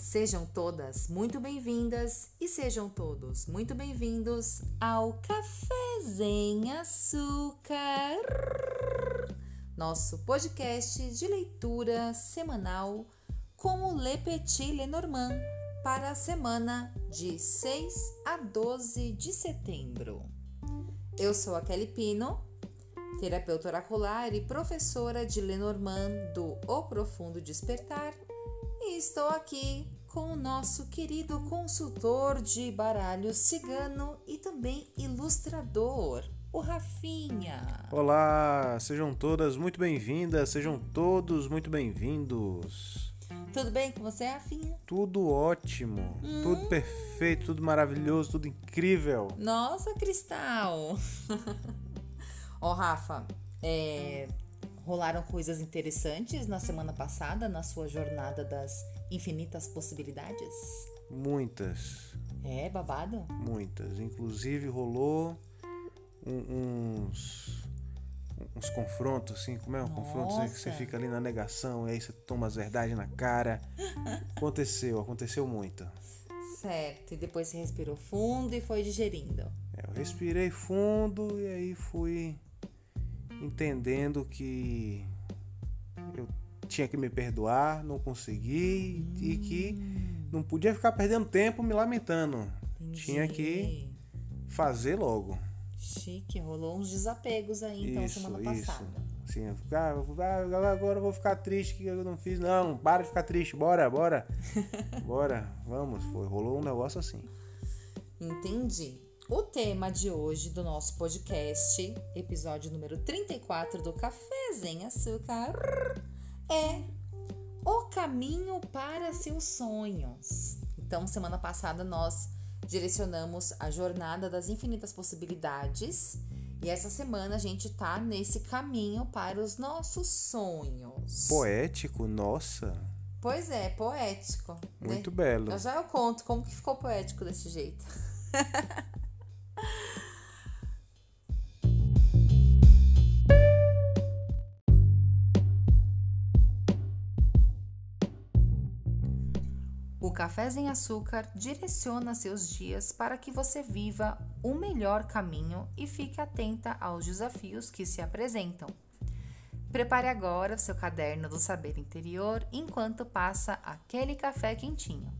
Sejam todas muito bem-vindas e sejam todos muito bem-vindos ao Café Sem Açúcar, nosso podcast de leitura semanal com o Le Petit Lenormand para a semana de 6 a 12 de setembro. Eu sou a Kelly Pino, terapeuta oracular e professora de Lenormand do O Profundo Despertar e estou aqui com o nosso querido consultor de baralho cigano e também ilustrador, o Rafinha. Olá, sejam todas muito bem-vindas, sejam todos muito bem-vindos. Tudo bem com você, Rafinha? Tudo ótimo, hum. tudo perfeito, tudo maravilhoso, tudo incrível. Nossa, Cristal! Ó, oh, Rafa, é, Rolaram coisas interessantes na semana passada, na sua jornada das infinitas possibilidades? Muitas. É, babado? Muitas. Inclusive rolou um, uns uns confrontos, assim, como é um Nossa. confronto assim, que você fica ali na negação e aí você toma as verdades na cara. aconteceu, aconteceu muito. Certo, e depois você respirou fundo e foi digerindo. É, eu respirei fundo e aí fui entendendo que tinha que me perdoar, não consegui hum. e que não podia ficar perdendo tempo me lamentando. Entendi. Tinha que fazer logo. Chique, rolou uns desapegos aí então isso, semana passada. Isso. Sim, ah, agora eu vou ficar triste que eu não fiz. Não, para de ficar triste, bora, bora. bora, vamos. Foi, rolou um negócio assim. Entendi. O tema de hoje do nosso podcast, episódio número 34 do Café Sem Açúcar, é o caminho para seus sonhos. Então, semana passada nós direcionamos a jornada das infinitas possibilidades e essa semana a gente tá nesse caminho para os nossos sonhos. Poético, nossa. Pois é, poético. Né? Muito né? belo. Eu já eu conto como que ficou poético desse jeito. O Café em Açúcar direciona seus dias para que você viva o melhor caminho e fique atenta aos desafios que se apresentam. Prepare agora o seu caderno do saber interior enquanto passa aquele café quentinho.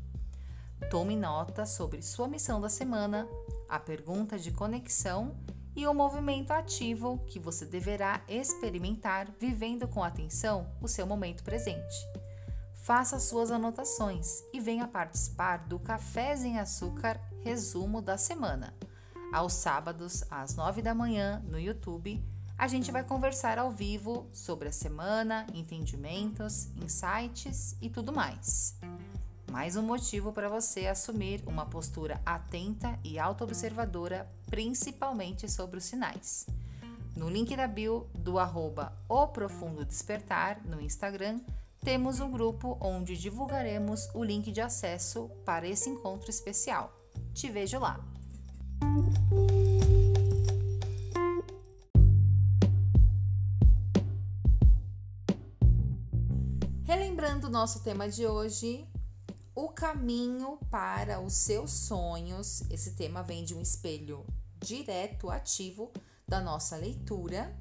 Tome nota sobre sua missão da semana, a pergunta de conexão e o movimento ativo que você deverá experimentar vivendo com atenção o seu momento presente. Faça suas anotações e venha participar do Café em Açúcar Resumo da Semana. Aos sábados, às 9 da manhã, no YouTube, a gente vai conversar ao vivo sobre a semana, entendimentos, insights e tudo mais. Mais um motivo para você assumir uma postura atenta e autoobservadora, principalmente sobre os sinais. No link da bio do arroba O Profundo Despertar no Instagram, temos um grupo onde divulgaremos o link de acesso para esse encontro especial. Te vejo lá! Relembrando o nosso tema de hoje, o caminho para os seus sonhos. Esse tema vem de um espelho direto ativo da nossa leitura,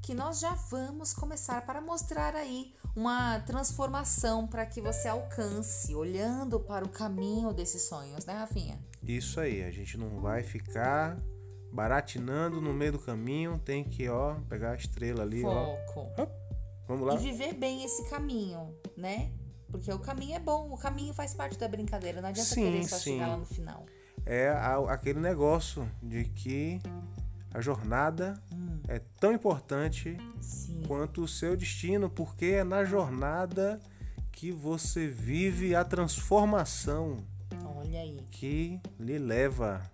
que nós já vamos começar para mostrar aí uma transformação para que você alcance, olhando para o caminho desses sonhos, né, Rafinha? Isso aí, a gente não vai ficar baratinando no meio do caminho, tem que, ó, pegar a estrela ali, Foco. ó. Vamos lá. E viver bem esse caminho, né? Porque o caminho é bom, o caminho faz parte da brincadeira, não adianta sim, querer só sim. chegar lá no final. É aquele negócio de que a jornada hum. é tão importante sim. quanto o seu destino, porque é na jornada que você vive a transformação. Que lhe leva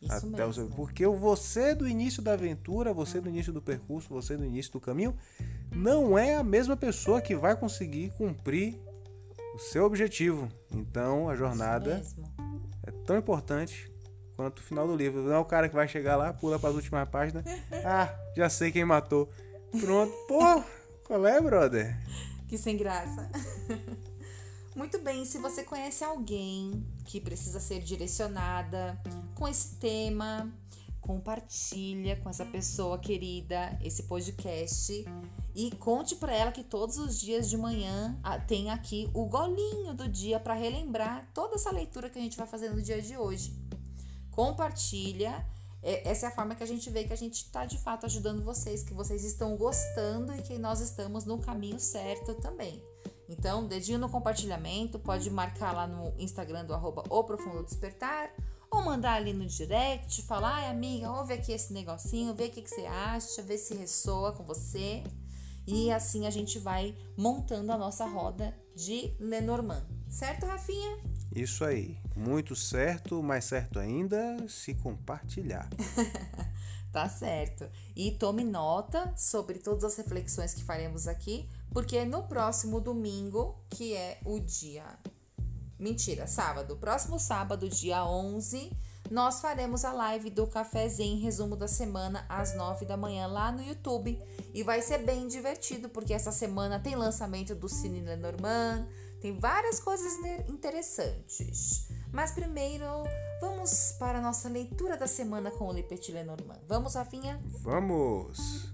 Isso até mesmo. o seu. Porque você do início da aventura, você do início do percurso, você do início do caminho, não é a mesma pessoa que vai conseguir cumprir o seu objetivo. Então a jornada é tão importante quanto o final do livro. Não é o cara que vai chegar lá, pula para as últimas páginas. Ah, já sei quem matou. Pronto. Pô, qual é, brother? Que sem graça. Muito bem, se você conhece alguém que precisa ser direcionada com esse tema, compartilha com essa pessoa querida esse podcast e conte para ela que todos os dias de manhã ah, tem aqui o golinho do dia para relembrar toda essa leitura que a gente vai fazer no dia de hoje. Compartilha. É, essa é a forma que a gente vê que a gente está de fato ajudando vocês, que vocês estão gostando e que nós estamos no caminho certo também. Então, dedinho no compartilhamento, pode marcar lá no Instagram do arroba o Profundo Despertar, ou mandar ali no direct, falar, ai amiga, ouve aqui esse negocinho, vê o que, que você acha, vê se ressoa com você. E assim a gente vai montando a nossa roda de Lenormand. Certo, Rafinha? Isso aí. Muito certo, mais certo ainda se compartilhar. tá certo. E tome nota sobre todas as reflexões que faremos aqui, porque no próximo domingo, que é o dia. Mentira, sábado. Próximo sábado, dia 11, nós faremos a live do Cafézinho Resumo da Semana às 9 da manhã lá no YouTube. E vai ser bem divertido, porque essa semana tem lançamento do Cine Lenormand, tem várias coisas interessantes. Mas primeiro, vamos para a nossa leitura da semana com o Le Petit Lenormand. Vamos, Rafinha? Vamos!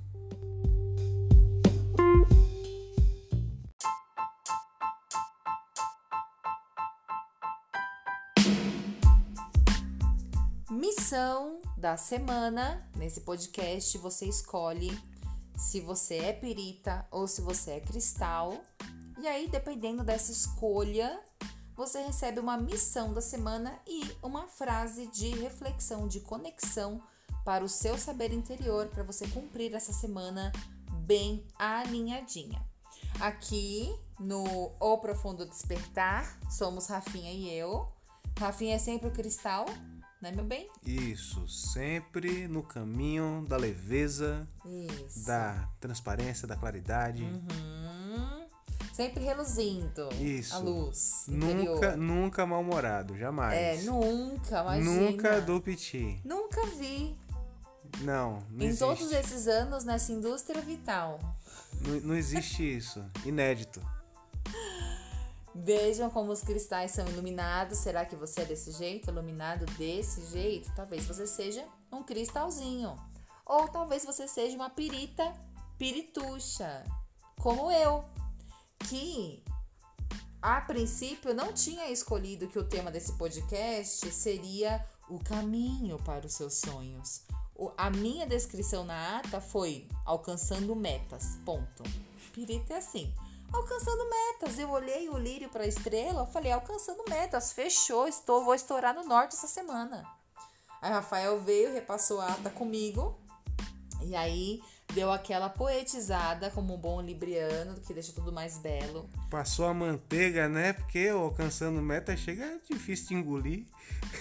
Missão da semana. Nesse podcast você escolhe se você é perita ou se você é cristal. E aí, dependendo dessa escolha, você recebe uma missão da semana e uma frase de reflexão, de conexão para o seu saber interior, para você cumprir essa semana bem alinhadinha. Aqui no O Profundo Despertar, somos Rafinha e eu. Rafinha é sempre o cristal, né, meu bem? Isso, sempre no caminho da leveza, Isso. da transparência, da claridade. Uhum. Sempre reluzindo Isso. a luz Nunca, interior. nunca mal-humorado, jamais. É, nunca, imagina. Nunca do piti. Nunca vi. Não, não em existe. todos esses anos nessa indústria vital. Não, não existe isso. Inédito. Vejam como os cristais são iluminados. Será que você é desse jeito? Iluminado desse jeito? Talvez você seja um cristalzinho. Ou talvez você seja uma pirita pirituxa, como eu, que a princípio não tinha escolhido que o tema desse podcast seria o caminho para os seus sonhos. A minha descrição na ata foi alcançando metas. Ponto. Pirita é assim. Alcançando metas. Eu olhei o lírio para a estrela, falei, alcançando metas. Fechou, estou, vou estourar no norte essa semana. Aí Rafael veio, repassou a ata comigo. E aí deu aquela poetizada como um bom libriano, que deixa tudo mais belo. Passou a manteiga, né? Porque alcançando meta chega é difícil de engolir.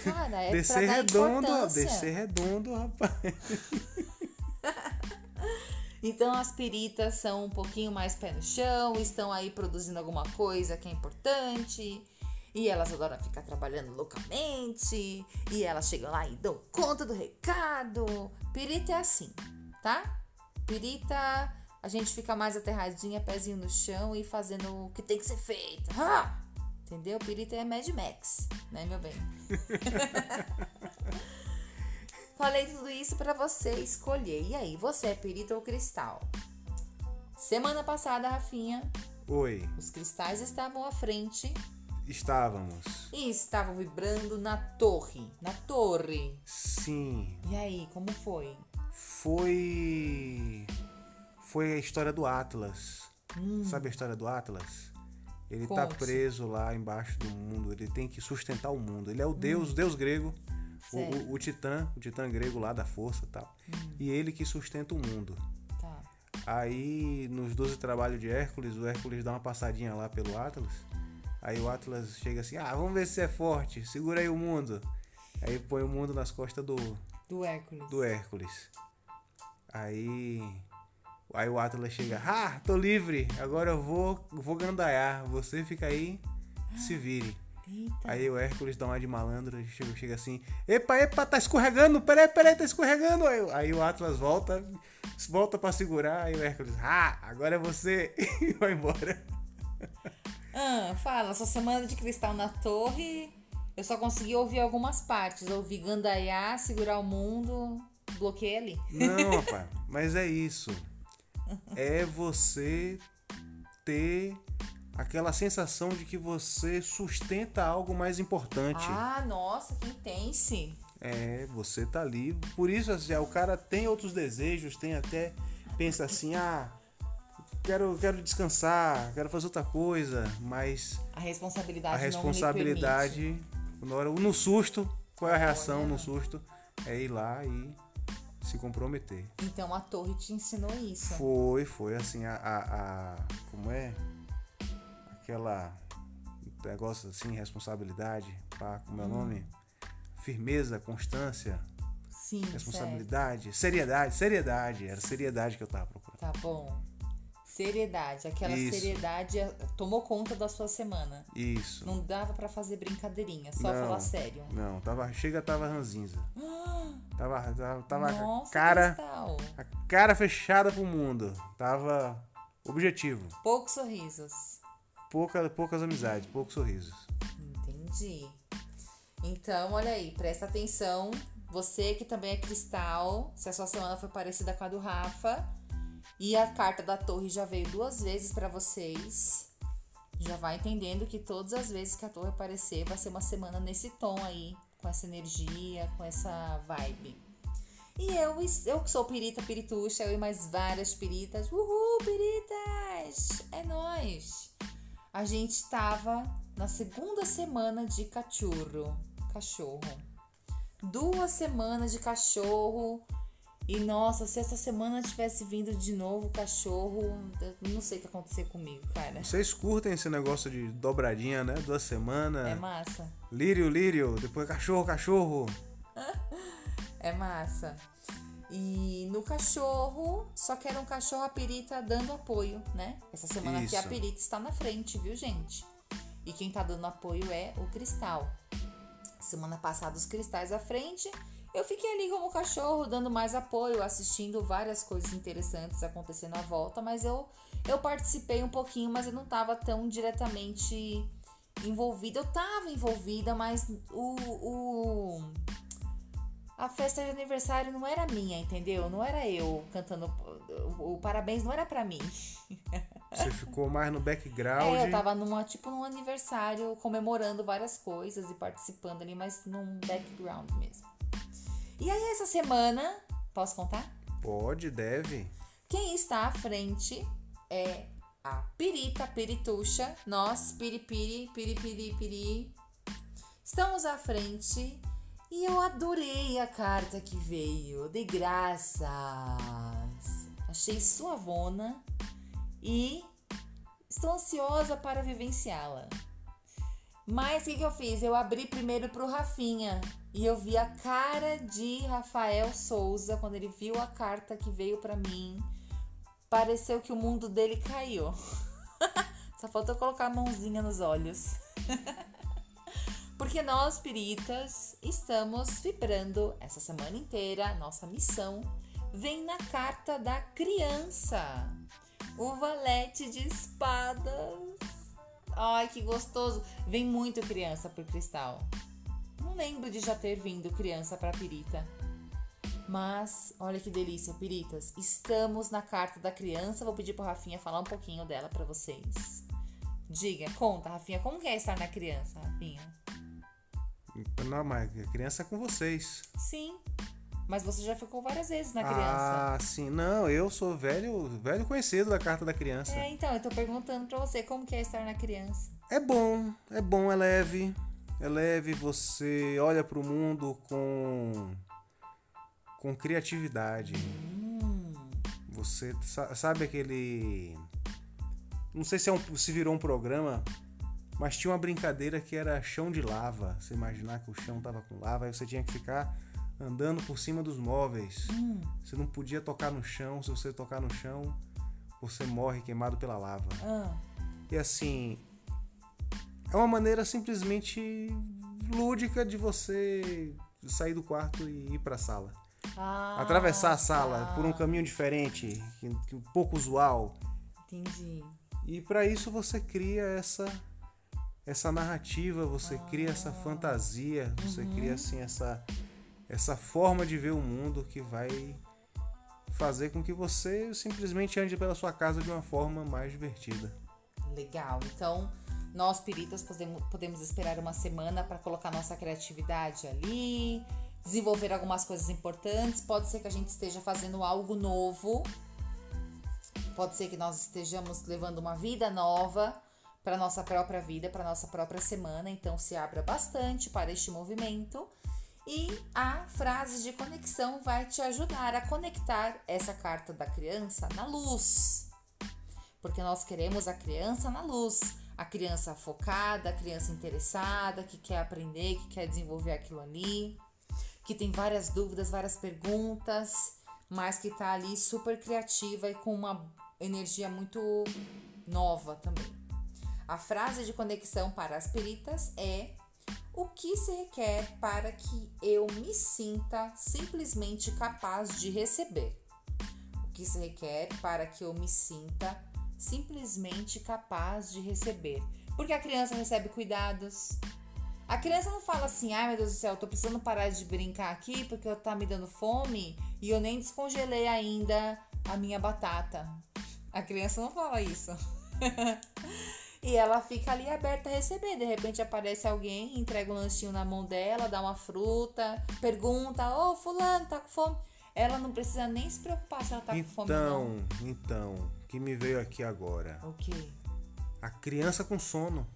Cara, é descer redondo, ó, descer redondo, rapaz. Então as peritas são um pouquinho mais pé no chão, estão aí produzindo alguma coisa que é importante. E elas adoram ficar trabalhando loucamente. E elas chegam lá e dão conta do recado. Perita é assim, tá? Perita, a gente fica mais aterradinha, pezinho no chão e fazendo o que tem que ser feito. Entendeu? Perita é Mad Max, né, meu bem? Falei tudo isso pra você escolher. E aí, você é perita ou cristal? Semana passada, Rafinha, Oi, os cristais estavam à frente estávamos. e estavam vibrando na torre. Na torre. Sim, E aí, como foi? Foi. Foi a história do Atlas. Sabe a história do Atlas? Ele tá preso lá embaixo do mundo, ele tem que sustentar o mundo. Ele é o deus, deus grego, o, o, o titã, o titã grego lá da força e tal. E ele que sustenta o mundo. Tá. Aí, nos 12 trabalhos de Hércules, o Hércules dá uma passadinha lá pelo Atlas. Aí o Atlas chega assim: Ah, vamos ver se é forte, segura aí o mundo. Aí põe o mundo nas costas do, Do Hércules. do Hércules. Aí. Aí o Atlas chega: Ah, tô livre, agora eu vou, vou gandaiar. Você fica aí, se vire. Eita. Aí o Hércules dá uma de malandro e chega, chega assim: Epa, epa, tá escorregando, peraí, peraí, tá escorregando. Aí, aí o Atlas volta, volta pra segurar. Aí o Hércules: Ah, agora é você. E vai embora. Ah, fala, sua semana de cristal na torre, eu só consegui ouvir algumas partes. Ouvi Gandaiá, Segurar o Mundo, bloqueei ali. Não, rapaz, mas é isso. É você ter aquela sensação de que você sustenta algo mais importante. Ah, nossa, que intense. É, você tá ali. Por isso, assim, o cara tem outros desejos, tem até. Pensa assim, ah, quero, quero descansar, quero fazer outra coisa, mas. A responsabilidade A responsabilidade. Na hora, no susto, qual é a reação Olha. no susto? É ir lá e se comprometer. Então a torre te ensinou isso. Foi, foi assim, a. a, a- como é? Aquela. Negócio assim, responsabilidade, pá, como é o nome? Firmeza, constância, Sim, responsabilidade, seriedade, seriedade, era seriedade que eu tava procurando. certo. Tá bom. Seriedade. Aquela Isso. seriedade tomou conta da sua semana. Isso. Não dava pra fazer brincadeirinha, só Não. falar sério. Não, tava, chega, tava ranzinza. Tava, tava, tava Nossa, cara, Cristal. a cara fechada pro mundo. Tava objetivo. Poucos sorrisos. Pouca, poucas amizades, poucos sorrisos. Entendi. Então, olha aí, presta atenção. Você que também é cristal, se a sua semana foi parecida com a do Rafa, e a carta da torre já veio duas vezes pra vocês, já vai entendendo que todas as vezes que a torre aparecer vai ser uma semana nesse tom aí, com essa energia, com essa vibe. E eu, eu que sou pirita, pirituxa, eu e mais várias piritas. Uhul, piritas! É nóis! A gente tava na segunda semana de cachorro. Cachorro. Duas semanas de cachorro. E nossa, se essa semana tivesse vindo de novo cachorro, eu não sei o que acontecer comigo, cara. Vocês curtem esse negócio de dobradinha, né? Duas semanas. É massa. Lírio, lírio, depois cachorro, cachorro. É massa. E no cachorro, só que era um cachorro a perita dando apoio, né? Essa semana aqui a Isso. perita está na frente, viu, gente? E quem tá dando apoio é o cristal. Semana passada os cristais à frente. Eu fiquei ali como cachorro, dando mais apoio, assistindo várias coisas interessantes acontecendo à volta, mas eu, eu participei um pouquinho, mas eu não tava tão diretamente envolvida. Eu tava envolvida, mas o, o a festa de aniversário não era minha, entendeu? Não era eu cantando. O, parabéns não era pra mim. Você ficou mais no background. É, eu tava numa, tipo, num aniversário comemorando várias coisas e participando ali, mas num background mesmo. E aí, essa semana, posso contar? Pode, deve. Quem está à frente é a Pirita Pirituxa, nós, Piripiri, Piripiri, Piri. Estamos à frente e eu adorei a carta que veio, de graças. Achei suavona e estou ansiosa para vivenciá-la. Mas o que, que eu fiz? Eu abri primeiro pro Rafinha e eu vi a cara de Rafael Souza quando ele viu a carta que veio pra mim. Pareceu que o mundo dele caiu. Só faltou colocar a mãozinha nos olhos. Porque nós, piritas, estamos vibrando essa semana inteira. Nossa missão vem na carta da criança. O valete de espadas. Ai, que gostoso. Vem muito criança pro cristal. Não lembro de já ter vindo criança pra pirita. Mas, olha que delícia, piritas. Estamos na carta da criança. Vou pedir pro Rafinha falar um pouquinho dela pra vocês. Diga, conta, Rafinha, como que é estar na criança, Rafinha? Não, mas a criança é com vocês. Sim, mas você já ficou várias vezes na criança. Ah, sim. Não, eu sou velho, velho conhecido da carta da criança. É, então, eu tô perguntando pra você como que é estar na criança. É bom, é bom, é leve. É leve, você olha pro mundo com com criatividade. Você sa- sabe aquele não sei se é um, se virou um programa, mas tinha uma brincadeira que era chão de lava. Você imaginar que o chão tava com lava, aí você tinha que ficar andando por cima dos móveis. Você não podia tocar no chão, se você tocar no chão, você morre queimado pela lava. Ah, E assim, é uma maneira simplesmente lúdica de você sair do quarto e ir pra sala. Ah, Atravessar a sala tá. por um caminho diferente, um pouco usual. Entendi. E para isso você cria essa essa narrativa, você cria essa fantasia, você Uhum. cria assim essa essa forma de ver o mundo que vai fazer com que você simplesmente ande pela sua casa de uma forma mais divertida. Legal. Então, nós piritas podemos, podemos esperar uma semana para colocar nossa criatividade ali, desenvolver algumas coisas importantes. Pode ser que a gente esteja fazendo algo novo. Pode ser que nós estejamos levando uma vida nova para nossa própria vida, para nossa própria semana. Então, se abra bastante para este movimento. E a frase de conexão vai te ajudar a conectar essa carta da criança na luz. Porque nós queremos a criança na luz, a criança focada, a criança interessada, que quer aprender, que quer desenvolver aquilo ali, que tem várias dúvidas, várias perguntas, mas que tá ali super criativa e com uma energia muito nova também. A frase de conexão para as peritas é: O que se requer para que eu me sinta simplesmente capaz de receber? O que se requer para que eu me sinta simplesmente capaz de receber. Porque a criança recebe cuidados. A criança não fala assim: ai meu Deus do céu, eu tô precisando parar de brincar aqui porque eu tá me dando fome e eu nem descongelei ainda a minha batata. A criança não fala isso. e ela fica ali aberta a receber. De repente aparece alguém, entrega um lanchinho na mão dela, dá uma fruta, pergunta: Ô, Fulano, tá com fome? Ela não precisa nem se preocupar se ela tá com fome. Então, então, que me veio aqui agora. O quê? A criança com sono.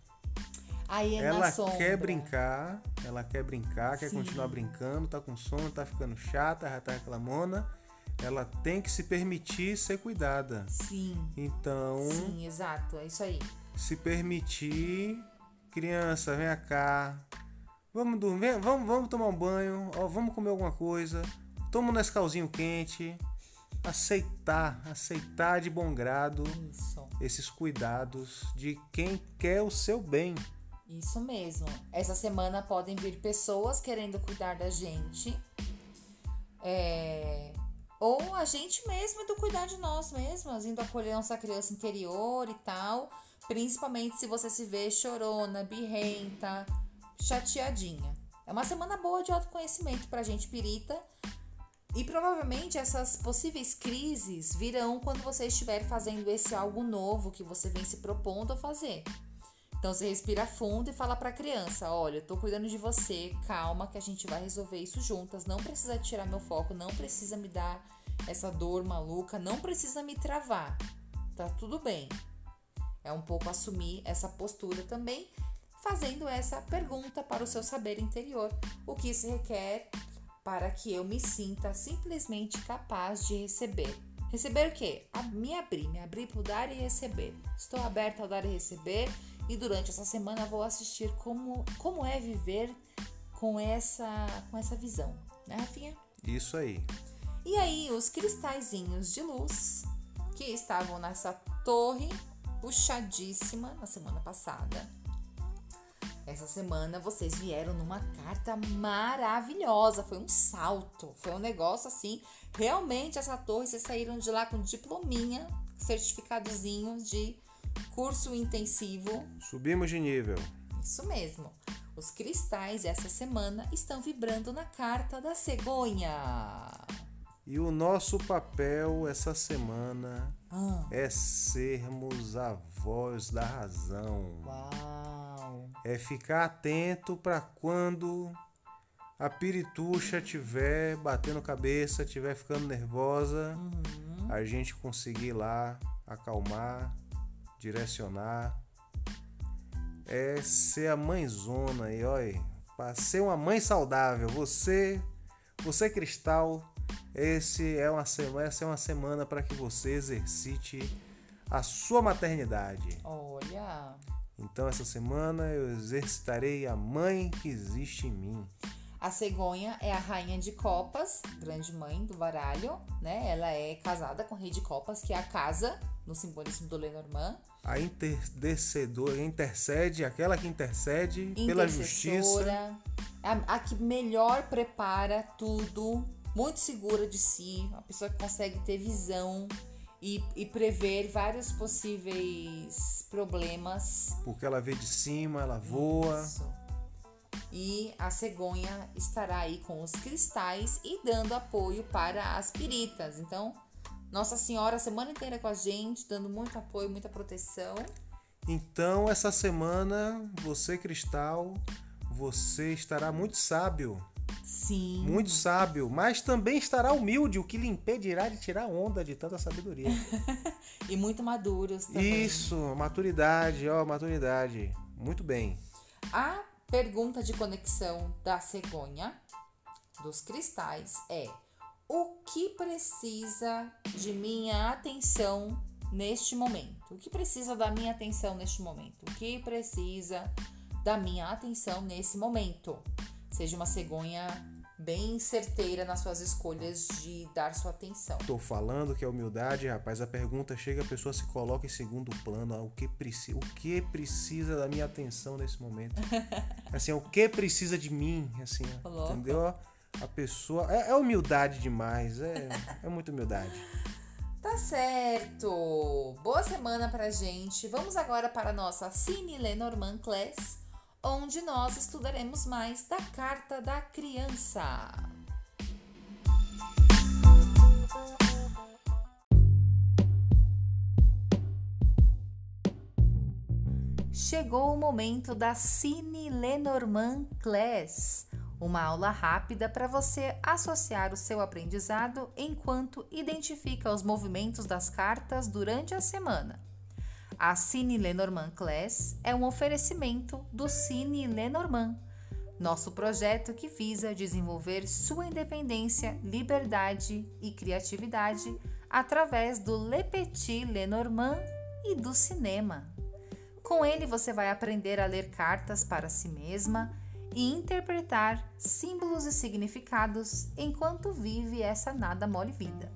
Aí é ela quer brincar, ela quer brincar, quer Sim. continuar brincando, tá com sono, tá ficando chata, já tá reclamona. Ela tem que se permitir ser cuidada. Sim, Então, sim, exato. É isso aí. Se permitir, criança, vem cá. Vamos dormir, vamos, vamos tomar um banho, ó, vamos comer alguma coisa. Toma um Nescauzinho quente. Aceitar, aceitar de bom grado Isso. esses cuidados de quem quer o seu bem. Isso mesmo. Essa semana podem vir pessoas querendo cuidar da gente. É, Ou a gente mesmo indo cuidar de nós mesmas, indo acolher nossa criança interior e tal. Principalmente se você se vê chorona, birrenta, chateadinha. É uma semana boa de autoconhecimento pra gente pirita. E provavelmente essas possíveis crises virão quando você estiver fazendo esse algo novo que você vem se propondo a fazer. Então você respira fundo e fala pra criança: Olha, eu tô cuidando de você, calma que a gente vai resolver isso juntas. Não precisa tirar meu foco, não precisa me dar essa dor maluca, não precisa me travar. Tá tudo bem. É um pouco assumir essa postura também, fazendo essa pergunta para o seu saber interior: o que se requer para que eu me sinta simplesmente capaz de receber. Receber o quê? A me abrir, me abrir para o dar e receber. Estou aberta ao dar e receber e durante essa semana vou assistir como, como é viver com essa, com essa visão, né, Rafinha? Isso aí. E aí, os cristalzinhos de luz que estavam nessa torre puxadíssima na semana passada. Essa semana vocês vieram numa carta maravilhosa, foi um salto, foi um negócio assim. Realmente essa torre vocês saíram de lá com diplominha, certificadozinho de curso intensivo. Subimos de nível. Isso mesmo. Os cristais essa semana estão vibrando na carta da cegonha. E o nosso papel essa semana Ah, é sermos a voz da razão. uau! É ficar atento para quando a pirituxa tiver batendo cabeça, tiver ficando nervosa, a gente conseguir lá acalmar, direcionar. É ser a mãezona aí, olha. Para ser uma mãe saudável, você, você cristal, esse é uma semana, essa é uma semana para que você exercite a sua maternidade. Olha, Então essa semana eu exercitarei a mãe que existe em mim. a cegonha é a rainha de copas, grande mãe do baralho, né? Ela é casada com o rei de copas, que é a casa, no simbolismo do Lenormand. A intercedora intercede, aquela que intercede pela justiça. A, a que melhor prepara tudo, muito segura de si, uma pessoa que consegue ter visão e, e prever vários possíveis problemas. Porque ela vê de cima, ela voa. Isso. E a cegonha estará aí com os cristais e dando apoio para as piritas. Então, Nossa Senhora a semana inteira com a gente, dando muito apoio, muita proteção. Então, essa semana, você, Cristal, você estará muito sábio. Sim. Muito sábio, mas também estará humilde, o que lhe impedirá de tirar onda de tanta sabedoria. E muito maduros também. Isso, maturidade, ó, maturidade. Muito bem. A pergunta de conexão da cegonha, dos cristais, é: o que precisa de minha atenção neste momento? O que precisa da minha atenção neste momento? O que precisa da minha atenção nesse momento? Seja uma cegonha bem certeira nas suas escolhas de dar sua atenção. Tô falando que é humildade, rapaz. A pergunta chega, a pessoa se coloca em segundo plano. ó, o, que preci o que precisa da minha atenção nesse momento? Assim, o que precisa de mim? Assim, Louco. entendeu? A pessoa. É, é humildade demais. É, é muita humildade. Tá certo! Boa semana pra gente. Vamos agora para a nossa Cine Lenormand Class, onde nós estudaremos mais da Carta da Criança. Chegou o momento da Cine Lenormand Class, uma aula rápida para você associar o seu aprendizado enquanto identifica os movimentos das cartas durante a semana. A Cine Lenormand Class é um oferecimento do Cine Lenormand, nosso projeto que visa desenvolver sua independência, liberdade e criatividade através do Le Petit Lenormand e do cinema. Com ele você vai aprender a ler cartas para si mesma e interpretar símbolos e significados enquanto vive essa nada mole vida.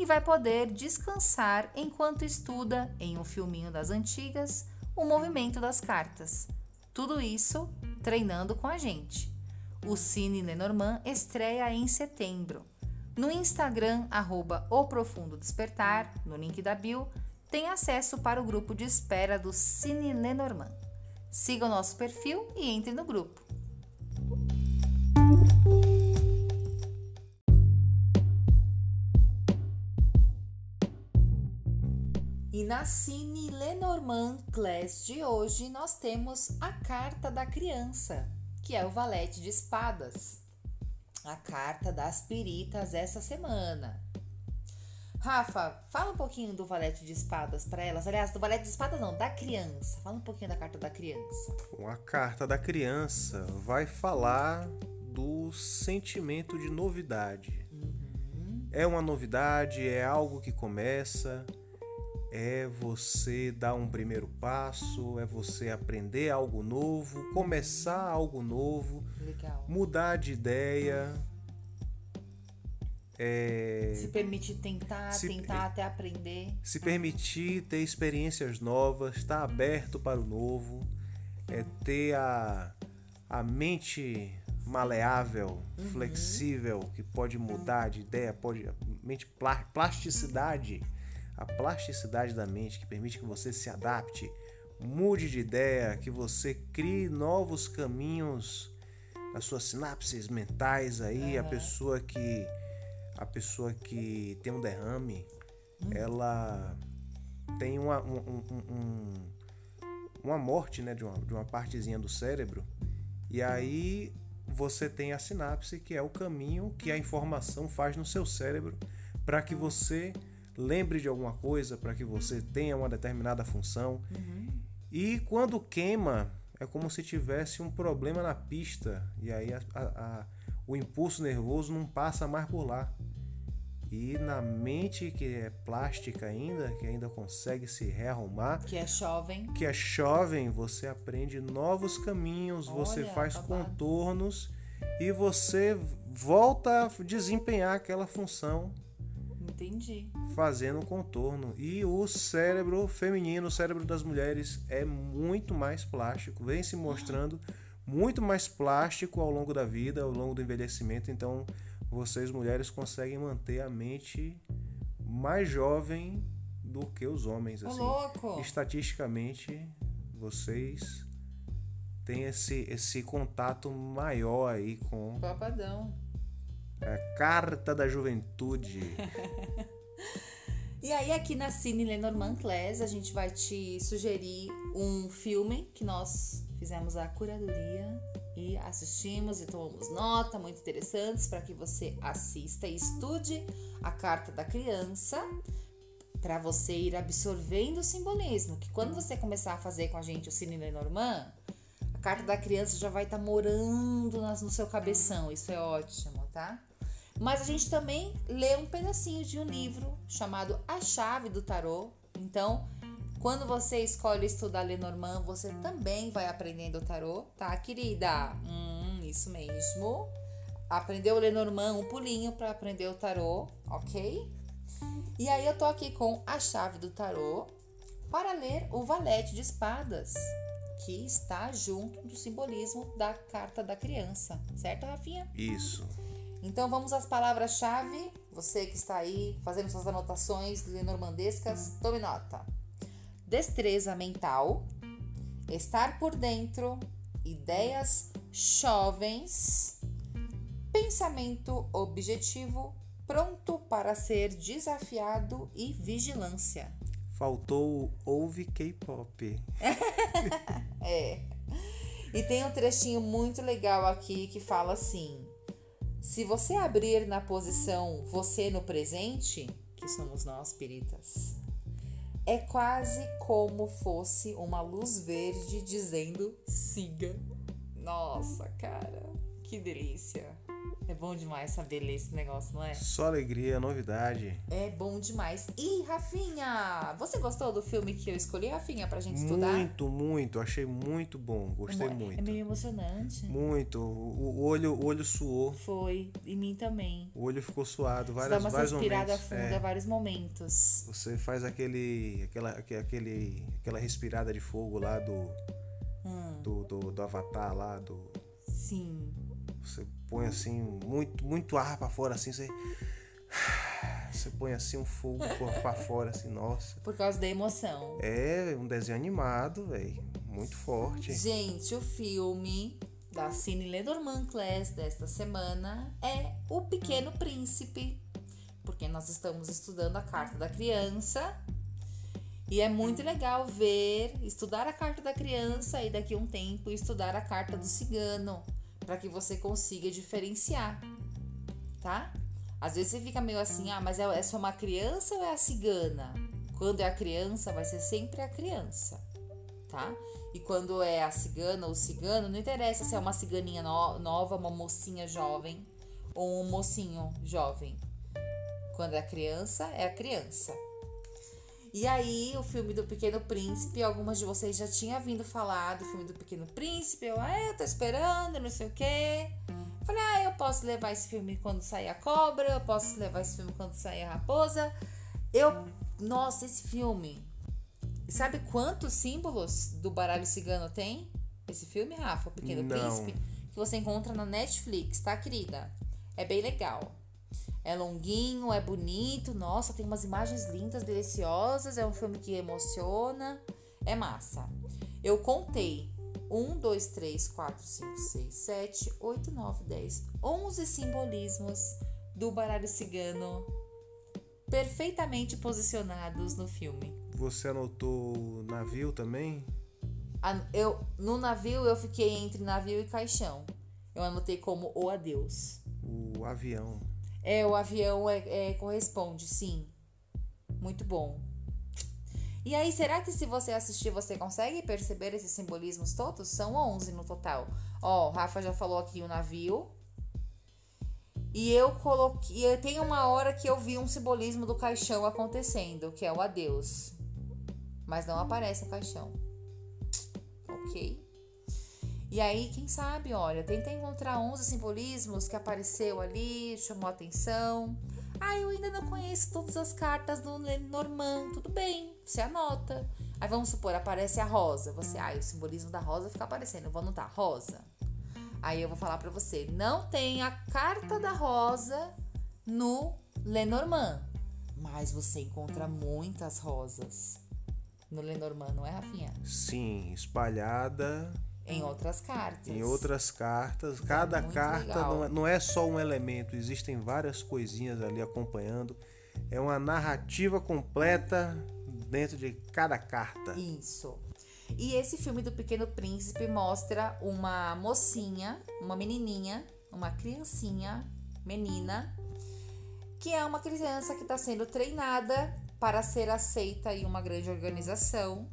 E vai poder descansar enquanto estuda em um filminho das antigas o movimento das cartas. Tudo isso treinando com a gente. O Cine Lenormand estreia em setembro. No Instagram, arroba O Profundo Despertar, no link da bio, tem acesso para o grupo de espera do Cine Lenormand. Siga o nosso perfil e entre no grupo. Na Cine Lenormand Class de hoje nós temos a carta da criança, que é o valete de espadas. A carta das piritas essa semana. Rafa, fala um pouquinho do valete de espadas para elas. Aliás, do valete de espadas não, da criança. Fala um pouquinho da carta da criança. Bom, a carta da criança vai falar do sentimento de novidade. É uma novidade, é algo que começa, é você dar um primeiro passo, é você aprender algo novo, começar algo novo, Legal. mudar de ideia. É, Se permite tentar, Se- tentar até aprender. se permitir ter experiências novas, estar aberto para o novo, é ter a, a mente maleável, flexível, que pode mudar de ideia, pode a mente pla- plasticidade, a plasticidade da mente que permite que você se adapte, mude de ideia, que você crie novos caminhos nas suas sinapses mentais aí, a pessoa que a pessoa que tem um derrame, ela tem uma, um- um- um- um- uma morte né, de, uma, de uma partezinha do cérebro. E aí você tem a sinapse, que é o caminho que a informação faz no seu cérebro para que você lembre de alguma coisa, para que você tenha uma determinada função. E quando queima, é como se tivesse um problema na pista. E aí a- a- a- o impulso nervoso não passa mais por lá. E na mente que é plástica ainda, que ainda consegue se rearrumar, Que é jovem. que é jovem, você aprende novos caminhos, você Olha, faz babado. contornos e você volta a desempenhar aquela função Entendi. fazendo um contorno. E o cérebro feminino, o cérebro das mulheres é muito mais plástico, vem se mostrando muito mais plástico ao longo da vida, ao longo do envelhecimento. Então, vocês mulheres conseguem manter a mente mais jovem do que os homens. Ô, Assim. louco! Estatisticamente, vocês têm esse, esse contato maior aí com Papadão. A carta da juventude. E aí, aqui na Cine Lenormand Class, a gente vai te sugerir um filme que nós fizemos a curadoria e assistimos e tomamos nota, muito interessantes, para que você assista e estude a Carta da Criança, para você ir absorvendo o simbolismo. Que quando você começar a fazer com a gente o Cine Lenormand, a Carta da Criança já vai estar morando nas- no seu cabeção. Isso é ótimo, tá? Mas a gente também lê um pedacinho de um livro chamado A Chave do Tarô. Então, quando você escolhe estudar Lenormand, você também vai aprendendo o tarô, tá, querida? Hum, isso mesmo. Aprendeu o Lenormand, um pulinho para aprender o tarô, ok? E aí eu tô aqui com a chave do tarô para ler o valete de espadas, que está junto do simbolismo da carta da criança, certo, Rafinha? Isso. Então vamos às palavras-chave. Você que está aí fazendo suas anotações lenormandescas, tome nota. Destreza mental, estar por dentro, ideias jovens, pensamento objetivo, pronto para ser desafiado e vigilância. Faltou o ouve K-pop. É. E tem um trechinho muito legal aqui que fala assim: se você abrir na posição você no presente, que somos nós, piritas, é quase como fosse uma luz verde dizendo siga. Nossa, cara, que delícia. É bom demais saber ler esse negócio, não é? Só alegria, novidade. É bom demais. E Rafinha, você gostou do filme que eu escolhi, Rafinha, pra gente estudar? Muito, muito. Achei muito bom. Gostei É muito. meio emocionante. Muito. O o olho, o olho suou. Foi, e mim também. O olho ficou suado. Você dá Várias, uma vários respirada momentos. funda, É. vários momentos. Você faz aquele, aquela, aque- aquele, aquela respirada de fogo lá do, Hum, do, do, do avatar lá, do, sim. Você põe assim muito, muito ar pra fora assim, você, você põe assim um fogo pra fora assim, nossa. Por causa da emoção. É um desenho animado, velho, muito forte. Gente, o filme da Cine Lenormand Class desta semana é O Pequeno Príncipe. Porque nós estamos estudando a carta da criança. E é muito legal ver, estudar a carta da criança e daqui a um tempo estudar a carta do cigano, para que você consiga diferenciar, tá? Às vezes você fica meio assim, ah, mas é é só uma criança ou é a cigana? Quando é a criança, vai ser sempre a criança, tá? E quando é a cigana ou cigano, não interessa se é uma ciganinha no- nova, uma mocinha jovem ou um mocinho jovem. Quando é a criança, é a criança. E aí, o filme do Pequeno Príncipe, algumas de vocês já tinham vindo falar do filme do Pequeno Príncipe. Eu, ah, eu tô esperando, não sei o quê. Falei, ah, eu posso levar esse filme quando sair a cobra, eu posso levar esse filme quando sair a raposa. Eu, nossa, esse filme. Sabe quantos símbolos do baralho cigano tem? Esse filme, Rafa, o Pequeno Não. Príncipe, que você encontra na Netflix, tá, querida? É bem legal. É longuinho, é bonito, nossa, tem umas imagens lindas, deliciosas. É um filme que emociona, é massa. Eu contei 1, 2, 3, 4, 5, 6, 7, 8, 9, 10, 11 simbolismos do baralho cigano perfeitamente posicionados no filme. Você anotou o navio também? Eu, no navio eu fiquei entre navio e caixão. Eu anotei como o adeus. O avião. É, o avião é, é- corresponde, sim. Muito bom. E aí, será que se você assistir, você consegue perceber esses simbolismos todos? São 11 no total. Ó, o Rafa já falou aqui o navio. E eu coloquei. Tem uma hora que eu vi um simbolismo do caixão acontecendo, que é o adeus. Mas não aparece o caixão. Ok? E aí, quem sabe, olha, tenta encontrar 11 simbolismos que apareceu ali, chamou atenção. Ah, eu ainda não conheço todas as cartas do Lenormand. Tudo bem, você anota. Aí vamos supor, aparece a rosa. Você, ah, o simbolismo da rosa fica aparecendo. Eu vou anotar rosa. Aí eu vou falar pra você, não tem a carta da rosa no Lenormand. Mas você encontra muitas rosas no Lenormand, não é, Rafinha? Sim, espalhada em outras cartas. Em outras cartas. Cada é carta não é, não é só um elemento, existem várias coisinhas ali acompanhando. É uma narrativa completa dentro de cada carta. Isso. E esse filme do Pequeno Príncipe mostra uma mocinha, uma menininha, uma criancinha, menina, que é uma criança que está sendo treinada para ser aceita em uma grande organização.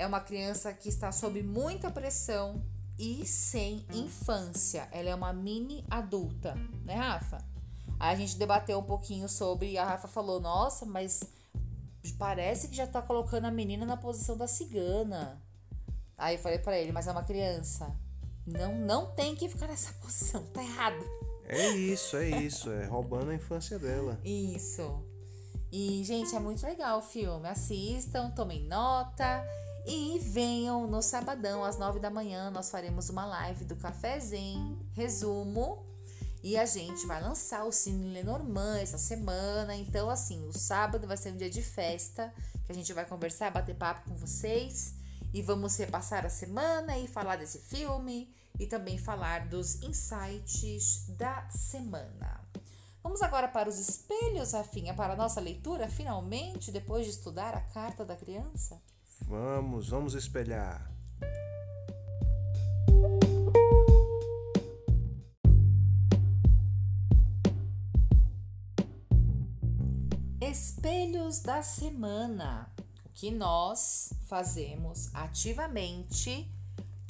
É uma criança que está sob muita pressão e sem infância. Ela é uma mini adulta, né, Rafa? Aí a gente debateu um pouquinho sobre. A Rafa falou: Nossa, mas parece que já tá colocando a menina na posição da cigana. Aí eu falei para ele: Mas é uma criança. Não, não tem que ficar nessa posição, tá errado. É isso, é isso. É roubando a infância dela. Isso. E, gente, é muito legal o filme. Assistam, tomem nota. E venham no sabadão, às nove da manhã, nós faremos uma live do Cafézinho, resumo. E a gente vai lançar o Cine Lenormand essa semana. Então, assim, o sábado vai ser um dia de festa, que a gente vai conversar, bater papo com vocês. E vamos repassar a semana e falar desse filme e também falar dos insights da semana. Vamos agora para os espelhos, Rafinha, para a nossa leitura, finalmente, depois de estudar a carta da criança? Vamos, vamos espelhar. Espelhos da semana. O que nós fazemos ativamente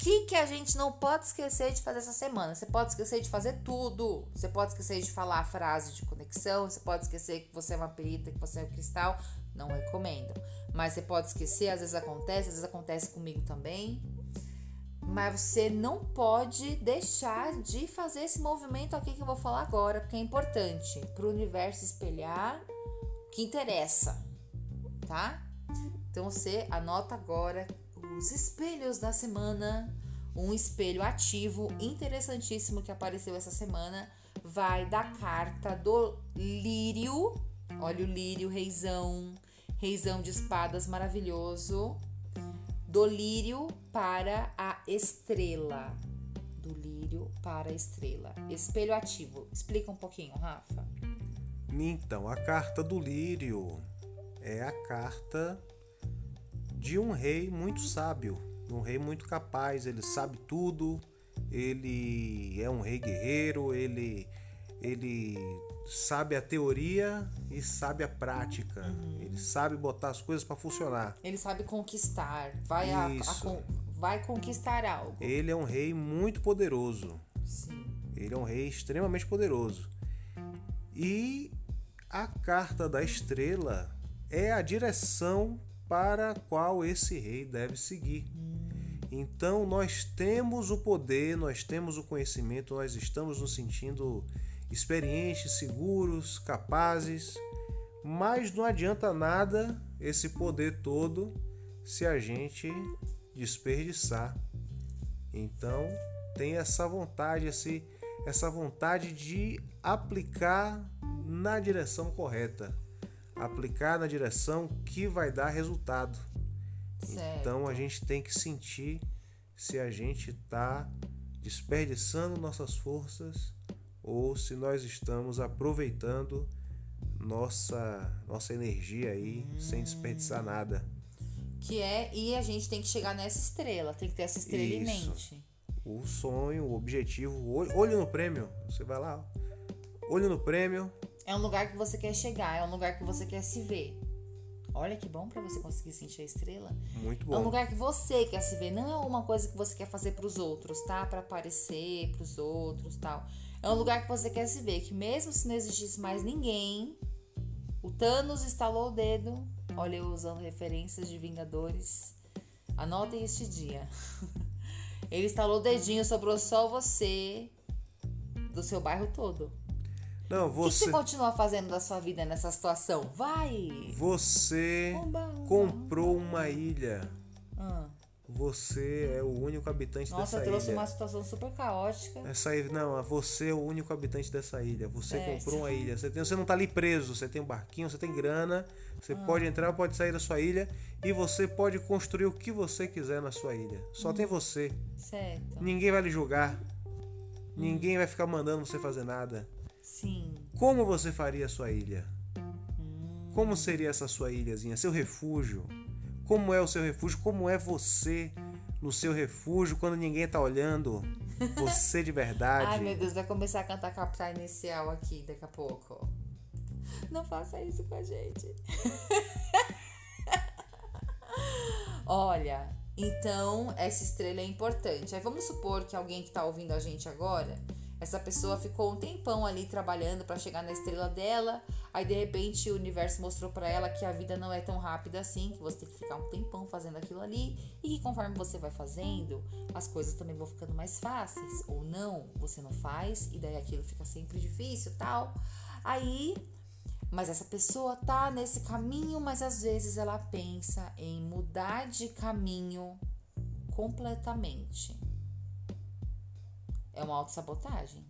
que, que a gente não pode esquecer de fazer essa semana? Você pode esquecer de fazer tudo. Você pode esquecer de falar a frase de conexão. Você pode esquecer que você é uma perita, que você é um cristal. Não recomendo. Mas você pode esquecer, às vezes acontece, às vezes acontece comigo também. Mas você não pode deixar de fazer esse movimento aqui que eu vou falar agora, porque é importante para o universo espelhar o que interessa, tá? Então você anota agora os espelhos da semana. Um espelho ativo interessantíssimo que apareceu essa semana vai da carta do lírio. Olha o lírio, reizão, reizão de espadas maravilhoso. Do lírio para a estrela. Do lírio para a estrela. Espelho ativo. Explica um pouquinho, Rafa. Então, a carta do lírio é a carta de um rei muito sábio, um rei muito capaz, ele sabe tudo, ele é um rei guerreiro, ele ele sabe a teoria e sabe a prática. Uhum. Ele sabe botar as coisas para funcionar. Ele sabe conquistar, vai a, a, vai conquistar algo. Ele é um rei muito poderoso. Sim. Ele é um rei extremamente poderoso. E a carta da estrela é a direção para a qual esse rei deve seguir. Então nós temos o poder, nós temos o conhecimento, nós estamos nos sentindo experientes, seguros, capazes, mas não adianta nada esse poder todo se a gente desperdiçar. Então tem essa vontade, esse, essa vontade de aplicar na direção correta aplicar na direção que vai dar resultado. Certo. Então a gente tem que sentir se a gente está desperdiçando nossas forças ou se nós estamos aproveitando nossa nossa energia aí hum. sem desperdiçar nada. Que é, e a gente tem que chegar nessa estrela, tem que ter essa estrela Isso. em mente. O sonho, o objetivo, olho no prêmio. Você vai lá, olho no prêmio, é um lugar que você quer chegar, é um lugar que você quer se ver. Olha que bom para você conseguir sentir a estrela. Muito bom. É um lugar que você quer se ver, não é uma coisa que você quer fazer para os outros, tá? Para aparecer para os outros, tal. É um lugar que você quer se ver, que mesmo se não existisse mais ninguém, o Thanos estalou o dedo. Olha eu usando referências de Vingadores. Anotem este dia. Ele estalou o dedinho, sobrou só você do seu bairro todo. Não, você. O que você continua fazendo da sua vida nessa situação? Vai! Você comprou uma ilha. Ah. Você é o único habitante Nossa, dessa trouxe ilha. uma situação super caótica. Essa ilha, não, você é o único habitante dessa ilha. Você É, comprou sim. uma ilha. Você, tem, você não tá ali preso. Você tem um barquinho, você tem grana. Você Ah. pode entrar, pode sair da sua ilha. E você pode construir o que você quiser na sua ilha. Só Hum. tem você. Certo. Ninguém vai lhe julgar. Ninguém vai ficar mandando você fazer nada. Sim. Como você faria a sua ilha? Hum. Como seria essa sua ilhazinha? Seu refúgio? Como é o seu refúgio? Como é você no seu refúgio quando ninguém tá olhando? Você de verdade. Ai, meu Deus, vai começar a cantar capital inicial aqui daqui a pouco. Não faça isso com a gente. Olha, então essa estrela é importante. Aí vamos supor que alguém que tá ouvindo a gente agora, essa pessoa ficou um tempão ali trabalhando para chegar na estrela dela, aí de repente o universo mostrou para ela que a vida não é tão rápida assim, que você tem que ficar um tempão fazendo aquilo ali e que conforme você vai fazendo, as coisas também vão ficando mais fáceis ou não, você não faz e daí aquilo fica sempre difícil, tal. Aí mas essa pessoa tá nesse caminho, mas às vezes ela pensa em mudar de caminho completamente. É uma autossabotagem,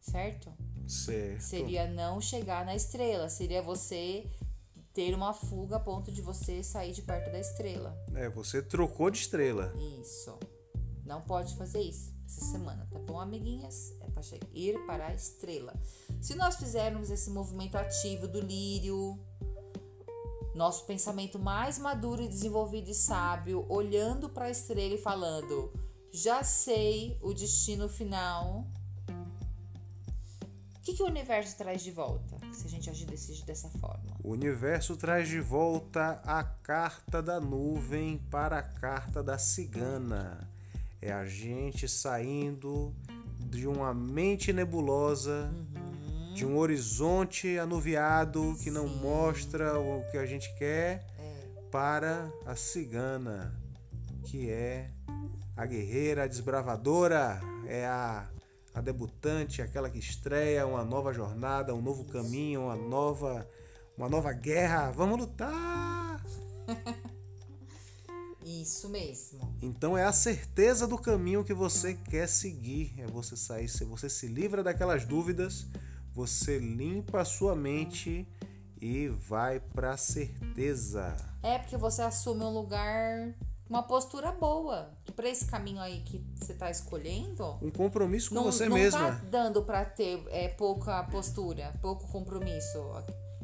certo? Certo. Seria não chegar na estrela, seria você ter uma fuga a ponto de você sair de perto da estrela. É, você trocou de estrela. Isso. Não pode fazer isso essa semana, tá bom, amiguinhas? É para ir para a estrela. Se nós fizermos esse movimento ativo do lírio, nosso pensamento mais maduro e desenvolvido e sábio, olhando para a estrela e falando: já sei o destino final. O que, que o universo traz de volta se a gente agir desse, dessa forma? O universo traz de volta a carta da nuvem para a carta da cigana. É a gente saindo de uma mente nebulosa, de um horizonte anuviado que não mostra o que a gente quer, para a cigana, que é a guerreira, a desbravadora, é a, a debutante, aquela que estreia uma nova jornada, um novo caminho, uma nova, uma nova guerra. Vamos lutar! Isso mesmo. Então é a certeza do caminho que você quer seguir. É você sair, se você se livra daquelas dúvidas, você limpa a sua mente e vai para a certeza. É porque você assume um lugar, uma postura boa. Para esse caminho aí que você tá escolhendo, Um compromisso com não, você não mesma. tá dando para ter é, pouca postura, pouco compromisso.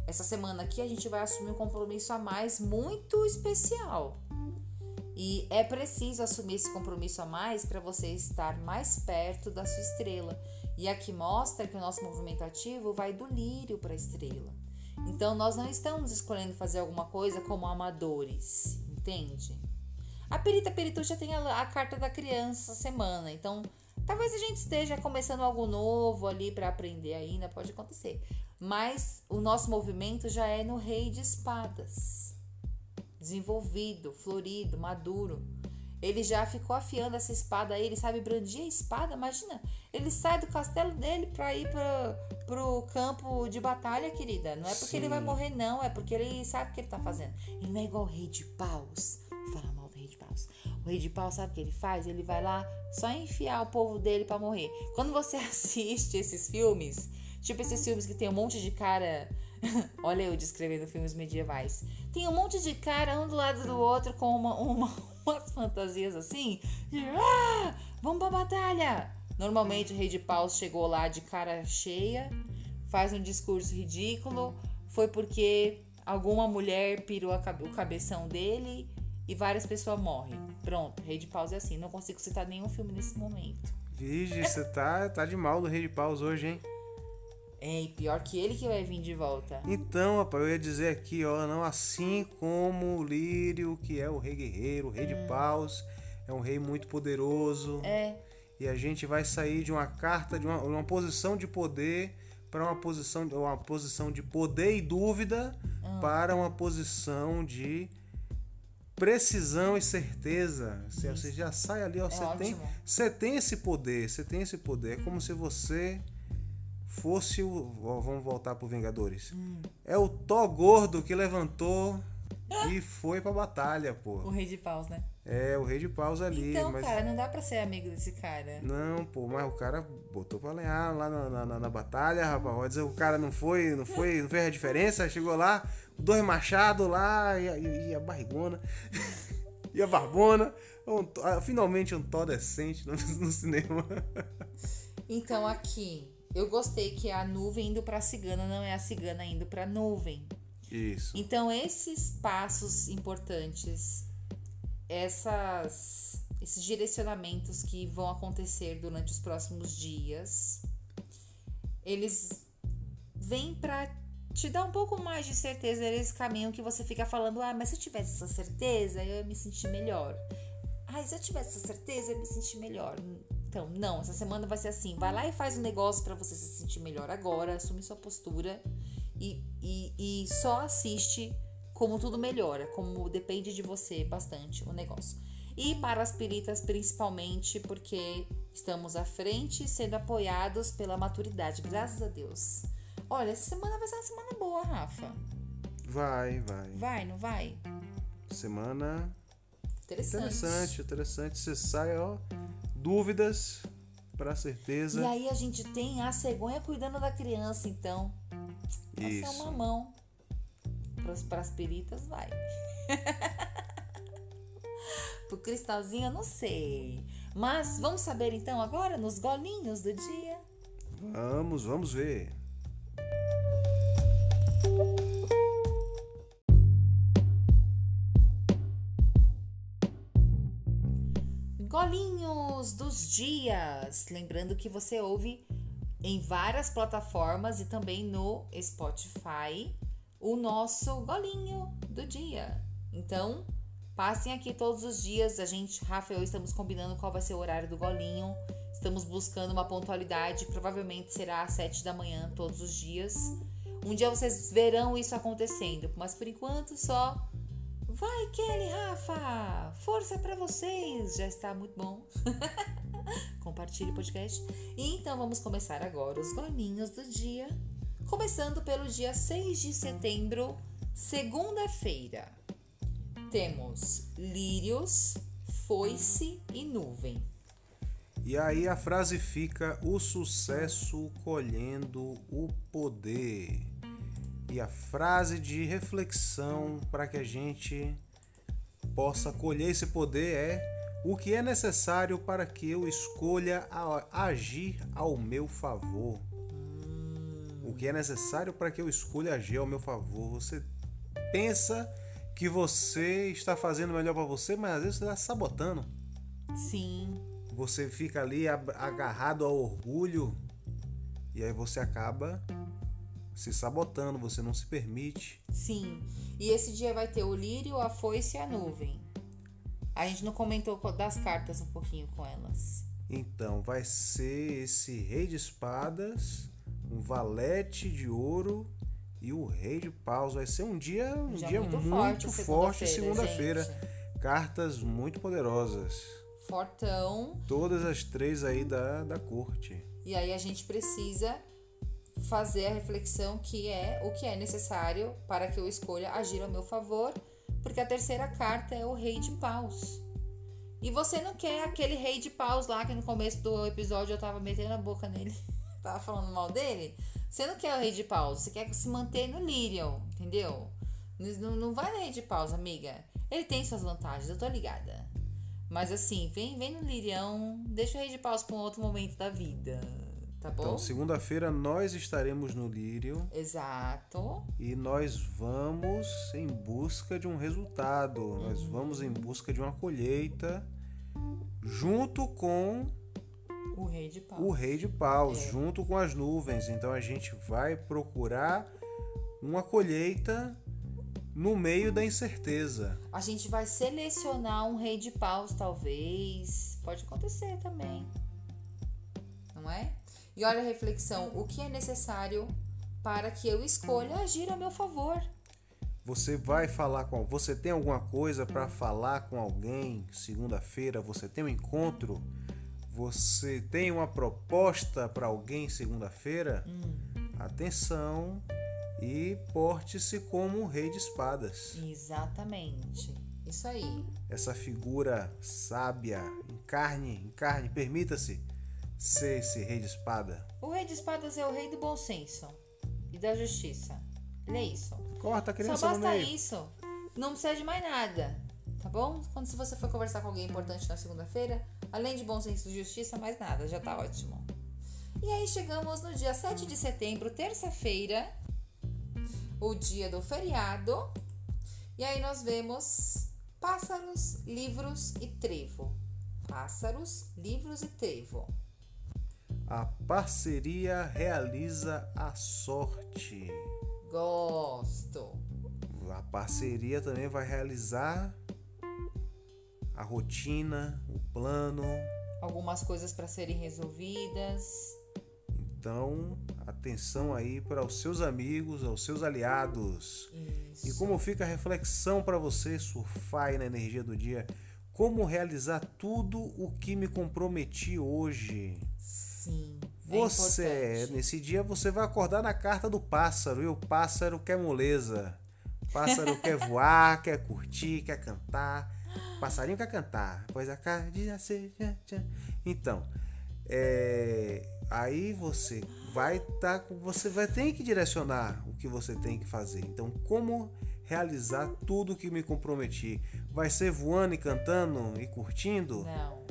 Essa semana aqui a gente vai assumir um compromisso a mais muito especial. E é preciso assumir esse compromisso a mais para você estar mais perto da sua estrela. E aqui mostra que o nosso movimento ativo vai do lírio para a estrela. Então nós não estamos escolhendo fazer alguma coisa como amadores, entende? A Perita Perituxa tem a, a carta da criança essa semana, então talvez a gente esteja começando algo novo ali para aprender ainda, pode acontecer. Mas o nosso movimento já é no Rei de Espadas desenvolvido, florido, maduro. Ele já ficou afiando essa espada aí, ele sabe brandir a espada, imagina. Ele sai do castelo dele pra ir pra, pro campo de batalha, querida. Não é porque ele vai Sim. morrer, não, é porque ele sabe o que ele tá fazendo. Ele não é igual o rei de paus. Vou falar mal O rei de paus sabe o que ele faz? Ele vai lá só enfiar o povo dele pra morrer. Quando você assiste esses filmes, tipo esses filmes que tem um monte de cara. Olha eu descrevendo filmes medievais. Tem um monte de cara um do lado do outro com uma, uma- umas fantasias assim. De, ah, vamos pra batalha! Normalmente o rei de paus chegou lá de cara cheia, faz um discurso ridículo. Foi porque alguma mulher pirou o cabeção dele e várias pessoas morrem. Pronto, rei de paus é assim. Não consigo citar nenhum filme nesse momento. Vige, você tá, tá de mal do Rei de Paus hoje, hein? É, e pior que ele que vai vir de volta. Então, rapaz, eu ia dizer aqui, ó, não assim como o Lírio, que é o rei guerreiro, o rei de paus, é um rei muito poderoso. É, E a gente vai sair de uma carta, de uma, uma posição de poder para uma posição, uma posição de poder e dúvida para uma posição de precisão e certeza. Você, você já sai ali, ó, você tem, você tem esse poder, você tem esse poder. É como se você fosse o, ó, vamos voltar pro Vingadores. É o Thor gordo que levantou e foi pra batalha, pô. o rei de paus, né? É, o rei de paus ali. Então, mas... cara, não dá pra ser amigo desse cara. Não, pô, mas o cara botou pra lenhar lá na, na, na, na batalha, rapaz. O cara não foi, não foi, não fez a diferença, chegou lá, dois machados lá e, e, e a barrigona. e a barbona. Um, ah, finalmente um Thor decente no, no cinema. Então aqui, eu gostei que a nuvem indo pra cigana, não é a cigana indo pra nuvem. Isso. Então, esses passos importantes, essas, esses direcionamentos que vão acontecer durante os próximos dias, eles vêm para te dar um pouco mais de certeza nesse caminho que você fica falando: ah, mas se eu tivesse essa certeza, eu ia me sentir melhor. Ah, se eu tivesse essa certeza, eu ia me sentir melhor. Então, não, essa semana vai ser assim. Vai lá e faz um negócio para você se sentir melhor agora, assume sua postura e, e, e só assiste como tudo melhora, como depende de você bastante o negócio. E para as peritas, principalmente, porque estamos à frente, sendo apoiados pela maturidade, graças a Deus. Olha, essa semana vai ser uma semana boa, Rafa. Vai, vai. Vai, não vai? Semana Interessante. interessante, interessante. Você sai, ó, dúvidas para certeza. E aí a gente tem a cegonha cuidando da criança, então. Essa é Isso. uma mão. Para as peritas, vai. Pro cristalzinho, eu não sei. Mas vamos saber então agora nos golinhos do dia. Vamos, vamos ver. Golinhos dos dias. Lembrando que você ouve em várias plataformas e também no Spotify o nosso golinho do dia. Então, passem aqui todos os dias. A gente, Rafa e eu, estamos combinando qual vai ser o horário do golinho. Estamos buscando uma pontualidade. Provavelmente será às 7 da manhã todos os dias. Um dia vocês verão isso acontecendo, mas por enquanto só Vai, Kelly, Rafa! Força pra vocês! Já está muito bom. Compartilhe o podcast. Então vamos começar agora os golinhos do dia. Começando pelo dia 6 de setembro, segunda-feira. Temos lírios, foice e nuvem. E aí a frase fica: o sucesso colhendo o poder. E a frase de reflexão para que a gente possa colher esse poder é: o que é necessário para que eu escolha agir ao meu favor? O que é necessário para que eu escolha agir ao meu favor? Você pensa que você está fazendo melhor para você, mas às vezes você está sabotando. Sim, Você fica ali agarrado ao orgulho e aí você acaba se sabotando, você não se permite. sim. E esse dia vai ter o lírio, a foice e a nuvem. A gente não comentou co- das cartas um pouquinho com elas. Então vai ser esse rei de espadas, um valete de ouro e o rei de paus. Vai ser um dia, um Já dia muito muito, forte, segunda-feira, segunda-feira. Cartas muito poderosas. Fortão. Todas as três aí da, da corte. E aí a gente precisa fazer a reflexão que é o que é necessário para que eu escolha agir ao meu favor, porque a terceira carta é o rei de paus. E você não quer aquele rei de paus lá que no começo do episódio eu tava metendo a boca nele, tava falando mal dele. Você não quer o rei de paus, você quer se manter no Lyrion, entendeu? Não, não vai no rei de paus, amiga. Ele tem suas vantagens, eu tô ligada. Mas assim, vem, vem no Lirião, deixa o rei de paus para um outro momento da vida, tá bom? Então, segunda-feira nós estaremos no Lírio. Exato. E nós vamos em busca de um resultado, nós vamos em busca de uma colheita junto com O rei de paus. o rei de paus, É. junto com as nuvens. Então a gente vai procurar uma colheita no meio da incerteza. A gente vai selecionar um rei de paus, talvez. Pode acontecer também. Não é? E olha a reflexão: o que é necessário para que eu escolha agir a meu favor? Você vai falar com. Você tem alguma coisa para falar com alguém segunda-feira? Você tem um encontro? Você tem uma proposta para alguém segunda-feira? Atenção e porte-se como um rei de espadas. Exatamente. Isso aí. Essa figura sábia, encarne, encarne, permita-se ser esse rei de espada. O rei de espadas é o rei do bom senso e da justiça. Ele é isso. Corta a criança Só basta isso. Não precisa de mais nada. Tá bom? Quando se você for conversar com alguém importante na segunda-feira, além de bom senso e justiça, mais nada, já tá ótimo. E aí chegamos no dia 7 de setembro, terça-feira, o dia do feriado. E aí nós vemos pássaros, livros e trevo. Pássaros, livros e trevo. A parceria realiza a sorte. Gosto. A parceria também vai realizar a rotina, o plano. Algumas coisas para serem resolvidas. Então, atenção aí para os seus amigos, aos seus aliados. Isso. E como fica a reflexão para você surfar na energia do dia? Como realizar tudo o que me comprometi hoje? Sim. é Você, importante. nesse dia, você vai acordar na carta do pássaro e o pássaro quer moleza. O pássaro quer voar, quer curtir, quer cantar. O passarinho quer cantar. Pois a seja. Então, é, aí você vai estar, você vai ter que direcionar o que você tem que fazer. Então, como realizar tudo o que me comprometi? Vai ser voando e cantando e curtindo? Não.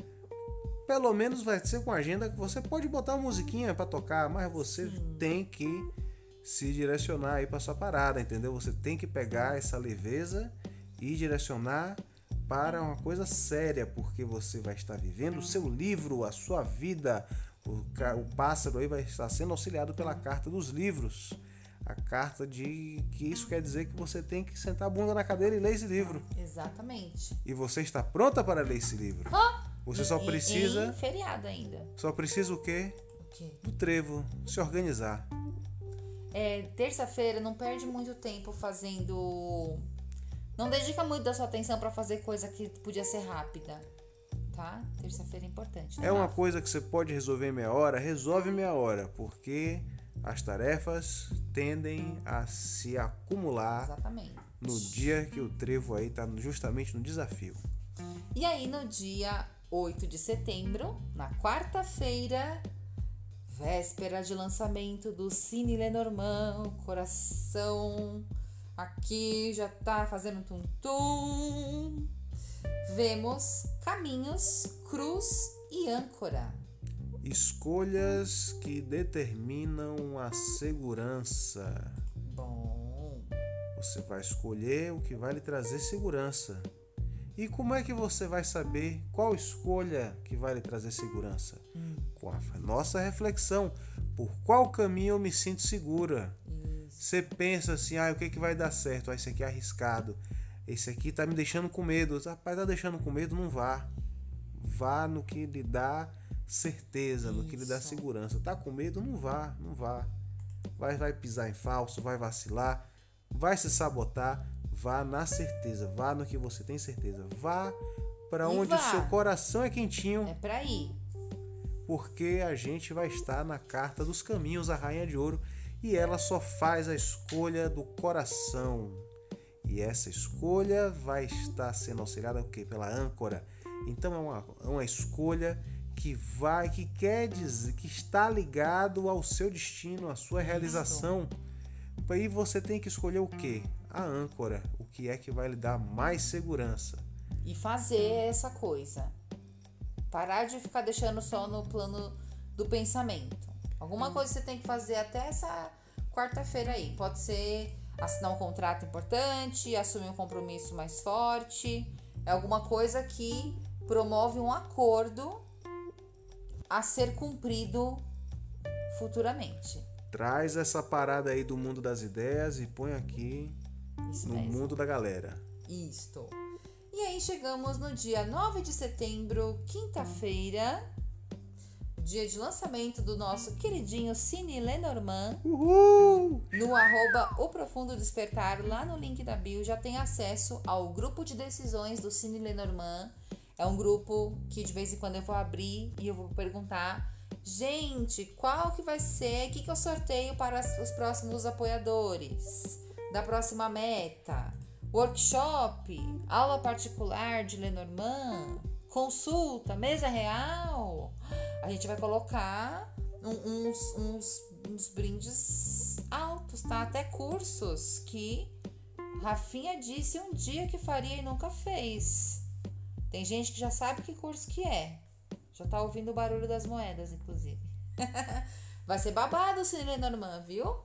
Pelo menos vai ser com agenda que você pode botar uma musiquinha pra tocar, mas você tem que se direcionar aí pra sua parada, entendeu? Você tem que pegar essa leveza e direcionar para uma coisa séria, porque você vai estar vivendo o seu livro, a sua vida. O, o pássaro aí vai estar sendo auxiliado pela carta dos livros. A carta de que isso quer dizer que você tem que sentar a bunda na cadeira e ler esse livro. Exatamente. E você está pronta para ler esse livro. Você só E- precisa Em feriado ainda. só precisa o quê? O quê? Do trevo, se organizar. É, terça-feira não perde muito tempo fazendo. Não dedica muito da sua atenção pra fazer coisa que podia ser rápida. Tá? Terça-feira é importante. né, É uma coisa que você pode resolver em meia hora, resolve em meia hora, porque as tarefas tendem a se acumular Exatamente. no dia que o trevo aí tá justamente no desafio. E aí, no dia 8 de setembro, na quarta-feira, véspera de lançamento do Cine Lenormand, coração aqui já tá fazendo tum-tum. Vemos caminhos, cruz e âncora. Escolhas que determinam a segurança. Bom, Você vai escolher o que vai lhe trazer segurança. E como é que você vai saber qual escolha que vai lhe trazer segurança? Com a nossa reflexão. Por qual caminho eu me sinto segura? isso. Você pensa assim, ah, o que, que vai dar certo? Ah, esse aqui é arriscado. Esse aqui tá me deixando com medo. Rapaz, tá deixando com medo? Não vá. Vá no que lhe dá certeza, no que lhe dá Isso. segurança. Tá com medo? Não vá, não vá. Vai, vai pisar em falso, vai vacilar, vai se sabotar. Vá na certeza, vá no que você tem certeza. Vá para onde vá. o seu coração é quentinho É pra ir. porque a gente vai estar na carta dos caminhos, a rainha de ouro, e ela só faz a escolha do coração. E essa escolha vai estar sendo auxiliada o quê? pela âncora. Então é uma, é uma escolha que vai, que quer dizer, que está ligado ao seu destino, à sua realização. Aí você tem que escolher o quê? A âncora, o que é que vai lhe dar mais segurança. E fazer essa coisa. Parar de ficar deixando só no plano do pensamento. Alguma coisa você tem que fazer até essa quarta-feira aí. Pode ser assinar um contrato importante, assumir um compromisso mais forte. É alguma coisa que promove um acordo a ser cumprido futuramente. Traz essa parada aí do mundo das ideias e põe aqui Isso no mesmo. mundo da galera. Isto. E aí chegamos no dia 9 de setembro, quinta-feira, dia de lançamento do nosso queridinho Cine Lenormand. Uhul! No arroba O Profundo Despertar, lá no link da bio, já tem acesso ao grupo de decisões do Cine Lenormand. É um grupo que de vez em quando eu vou abrir e eu vou perguntar, gente, qual que vai ser, o que, que eu sorteio para os próximos apoiadores da próxima meta? workshop, aula particular de Lenormand, consulta, mesa real. A gente vai colocar uns, uns, uns brindes altos, tá? Até cursos que Rafinha disse um dia que faria e nunca fez. Tem gente que já sabe que curso que é. Já tá ouvindo o barulho das moedas, inclusive. Vai ser babado o Cine Lenormand, viu?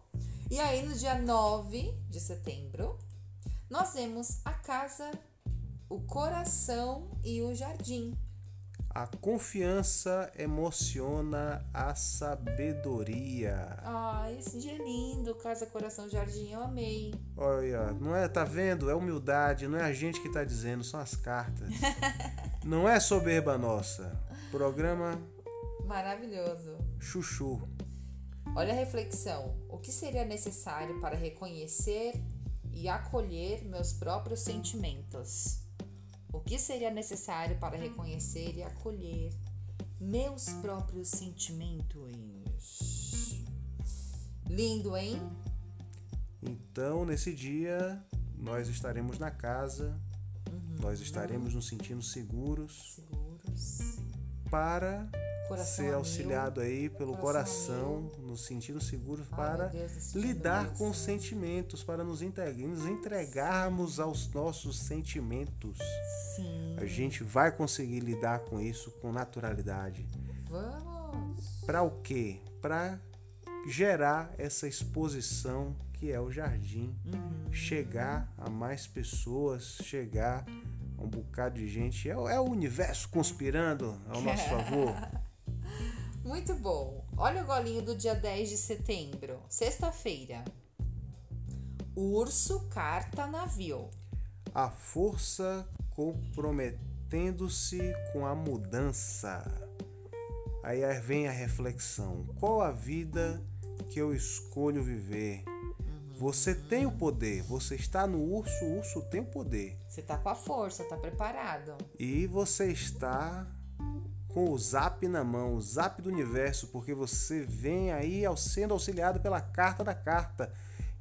E aí, no dia 9 de setembro, nós vemos a casa, o coração e o jardim. A confiança emociona a sabedoria. Ah, esse dia é lindo, Casa, Coração, Jardim, eu amei. Olha, não é, tá vendo? É humildade, não é a gente que tá dizendo, são as cartas. não é soberba nossa. Programa maravilhoso. Chuchu. Olha a reflexão. O que seria necessário para reconhecer e acolher meus próprios sentimentos? O que seria necessário para reconhecer e acolher meus próprios sentimentos? Lindo, hein? Então, nesse dia, nós estaremos na casa, uhum. nós estaremos nos sentindo seguros. Seguros. Para coração ser auxiliado aí pelo coração, coração nos sentindo seguros Ai, para Deus, lidar com os sentimentos, para nos, nos entregarmos aos nossos sentimentos. Sim. A gente vai conseguir lidar com isso com naturalidade. Vamos. Para o quê? Para gerar essa exposição que é o jardim, uhum. chegar a mais pessoas, chegar um bocado de gente. É, é o universo conspirando ao nosso favor. Muito bom. Olha o golinho do dia 10 de setembro, sexta-feira. Urso carta navio. A força comprometendo-se com a mudança. Aí vem a reflexão: qual a vida que eu escolho viver? Você tem o poder, você está no urso, o urso tem o poder. Você está com a força, está preparado. E você está com o zap na mão, o zap do universo, porque você vem aí sendo auxiliado pela carta da carta.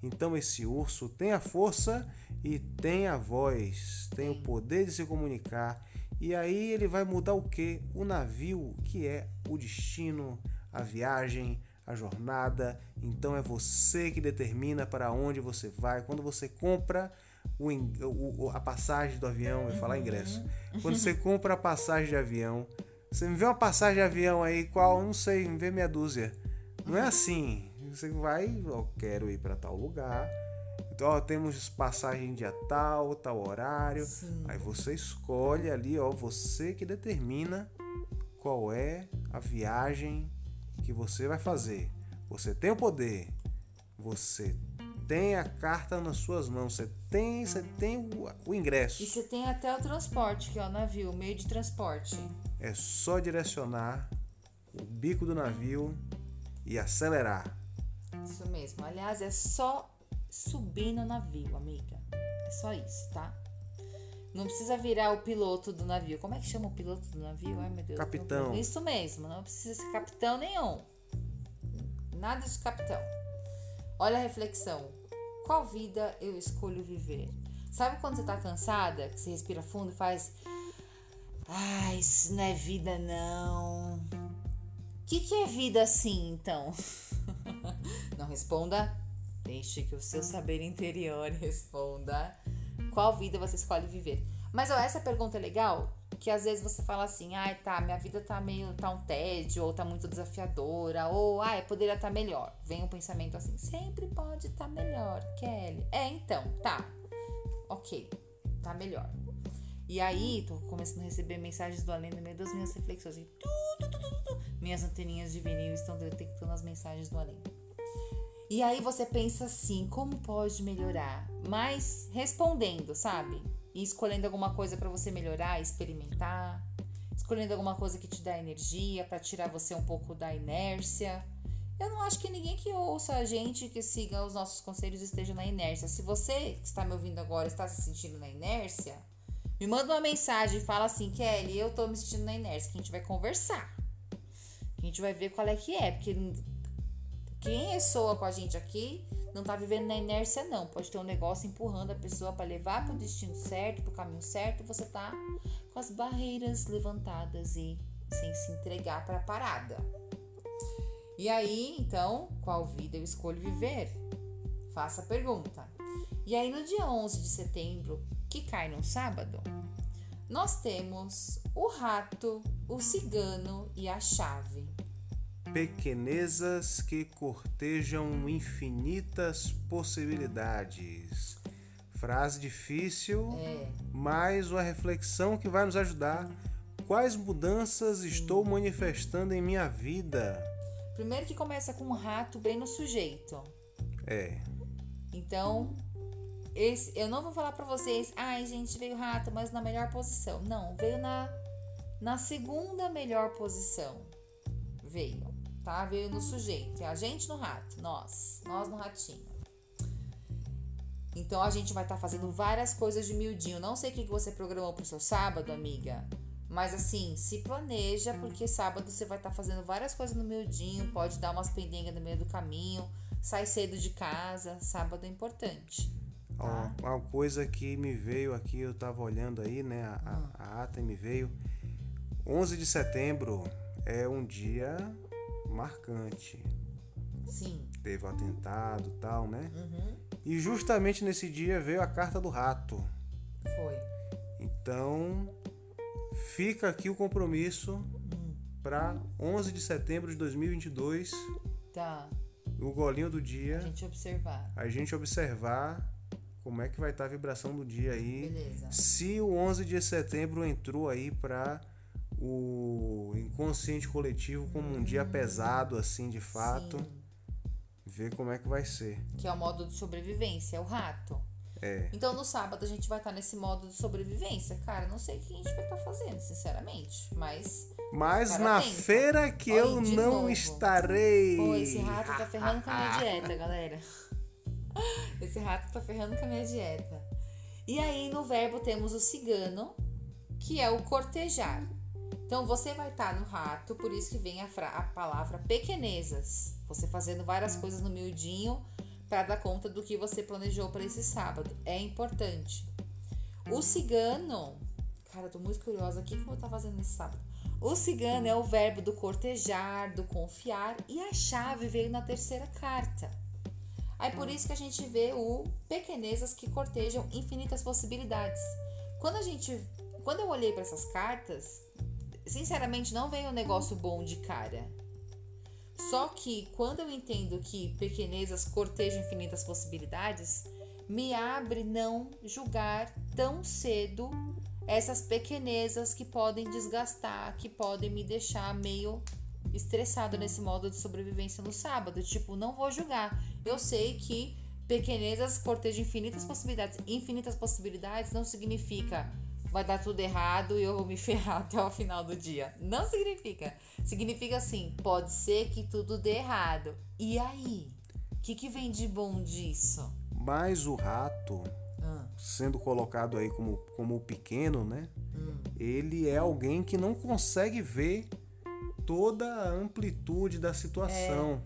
Então esse urso tem a força e tem a voz, tem o poder de se comunicar. E aí ele vai mudar o que? O navio, que é o destino, a viagem, a jornada. Então é você que determina para onde você vai. Quando você compra o, o a passagem do avião, eu ia falar ingresso. Quando você compra a passagem de avião, você me vê uma passagem de avião aí, qual? Não sei, me vê meia dúzia. Não é assim. Você vai, ó, quero ir para tal lugar. Então, ó, temos passagem dia tal, tal horário. Sim. Aí você escolhe ali, ó, você que determina qual é a viagem que você vai fazer. Você tem o poder. Você tem a carta nas suas mãos, você tem, você tem o, o ingresso. E você tem até o transporte, que é o navio, o meio de transporte. É só direcionar o bico do navio e acelerar. Isso mesmo. Aliás, é só subir no navio, amiga. É só isso, tá? Não precisa virar o piloto do navio. Como é que chama o piloto do navio? Ai, meu Deus. Capitão. Isso mesmo. Não precisa ser capitão nenhum. Nada de capitão. Olha a reflexão. Qual vida eu escolho viver? Sabe quando você tá cansada, que você respira fundo e faz. Ai, isso não é vida, não. O que, que é vida assim, então? não responda. Deixe que o seu saber interior responda. Qual vida você escolhe viver? Mas ó, essa pergunta é legal, que às vezes você fala assim, ai tá, minha vida tá meio, tá um tédio, ou tá muito desafiadora, ou ai, poderia estar tá melhor. Vem um pensamento assim, sempre pode estar tá melhor, Kelly. É, então, tá. Ok, tá melhor. E aí, tô começando a receber mensagens do além no meio das minhas reflexões. Assim, tu, tu, tu, minhas anteninhas de vinil estão detectando as mensagens do além. E aí você pensa assim, como pode melhorar? Mas respondendo, sabe? e escolhendo alguma coisa para você melhorar, experimentar, escolhendo alguma coisa que te dá energia para tirar você um pouco da inércia. Eu não acho que ninguém que ouça a gente, que siga os nossos conselhos, esteja na inércia. Se você que está me ouvindo agora está se sentindo na inércia, me manda uma mensagem e fala assim, Kelly, eu tô me sentindo na inércia, que a gente vai conversar. Que a gente vai ver qual é que é, porque quem ressoa com a gente aqui não tá vivendo na inércia, não. Pode ter um negócio empurrando a pessoa para levar para o destino certo, para o caminho certo, você tá com as barreiras levantadas e sem se entregar para a parada. E aí, então, qual vida eu escolho viver? Faça a pergunta. E aí, no dia 11 de setembro, que cai no sábado, nós temos o rato, o cigano e a chave. Pequenezas que cortejam infinitas possibilidades. Frase difícil, É. mas uma reflexão que vai nos ajudar. Quais mudanças estou manifestando em minha vida? Primeiro que começa com um rato bem no sujeito. É, Então, esse, eu não vou falar pra vocês, ai gente, veio rato, mas na melhor posição. Não, veio na, na segunda melhor posição. Veio, tá? Veio no sujeito. É a gente no rato, nós. Nós no ratinho. Então a gente vai estar fazendo várias coisas de miudinho. Não sei o que você programou pro seu sábado, amiga. Mas assim, se planeja, porque sábado você vai estar fazendo várias coisas no miudinho. Pode dar umas pendengas no meio do caminho. Sai cedo de casa. Sábado é importante. Tá? uma coisa que me veio aqui, eu tava olhando aí, né, a, a- a ata me veio. 11 de setembro é um dia marcante. Sim. Teve o atentado e tal, né? Uhum. E justamente nesse dia veio a carta do rato. Foi. Então, fica aqui o compromisso para 11 de setembro de 2022, Tá. no golinho do dia, A gente observar. a gente observar como é que vai estar a vibração do dia aí. Beleza. Se o 11 de setembro entrou aí para o inconsciente coletivo como um dia pesado assim de fato, Sim. ver como é que vai ser. Que é o modo de sobrevivência, é o rato. É. Então no sábado a gente vai estar nesse modo de sobrevivência. Cara, não sei o que a gente vai estar fazendo, sinceramente. Mas, Mas na tenta. feira que Olha, eu não novo. estarei. pô, esse rato tá ferrando com a minha dieta, galera. Esse rato tá ferrando com a minha dieta. E aí no verbo temos o cigano, que é o cortejar. Então você vai estar no rato, por isso que vem a, a palavra pequenezas. Você fazendo várias coisas no miudinho para dar conta do que você planejou para esse sábado. É importante. O cigano, cara, eu tô muito curiosa aqui como eu tá fazendo nesse sábado. O cigano é o verbo do cortejar, do confiar e a chave veio na terceira carta. Aí por isso que a gente vê o pequenezas que cortejam infinitas possibilidades. Quando a gente, quando eu olhei para essas cartas, sinceramente não veio um negócio bom de cara. Só que quando eu entendo que pequenezas cortejam infinitas possibilidades, me abre não julgar tão cedo essas pequenezas que podem desgastar, que podem me deixar meio estressado nesse modo de sobrevivência no sábado. Tipo, não vou julgar. Eu sei que pequenezas cortejam infinitas possibilidades. Infinitas possibilidades não significa vai dar tudo errado e eu vou me ferrar até o final do dia. Não significa. Significa assim, pode ser que tudo dê errado. E aí? O que, que vem de bom disso? Mas o rato, Ah, sendo colocado aí como, como pequeno, né? hum, Ele é alguém que não consegue ver toda a amplitude da situação.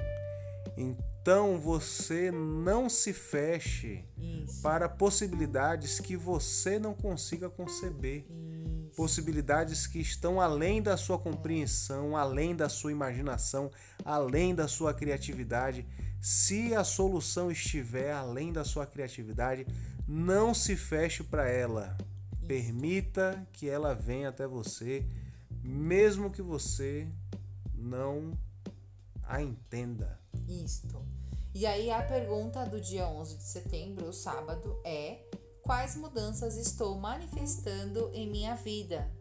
Então você não se feche isso. para possibilidades que você não consiga conceber. Isso. Possibilidades que estão além da sua compreensão, além da sua imaginação, além da sua criatividade. Se a solução estiver além da sua criatividade, não se feche para ela. Permita que ela venha até você, mesmo que você não a entenda. Isto. E aí a pergunta do dia 11 de setembro, o sábado, é: quais mudanças estou manifestando em minha vida?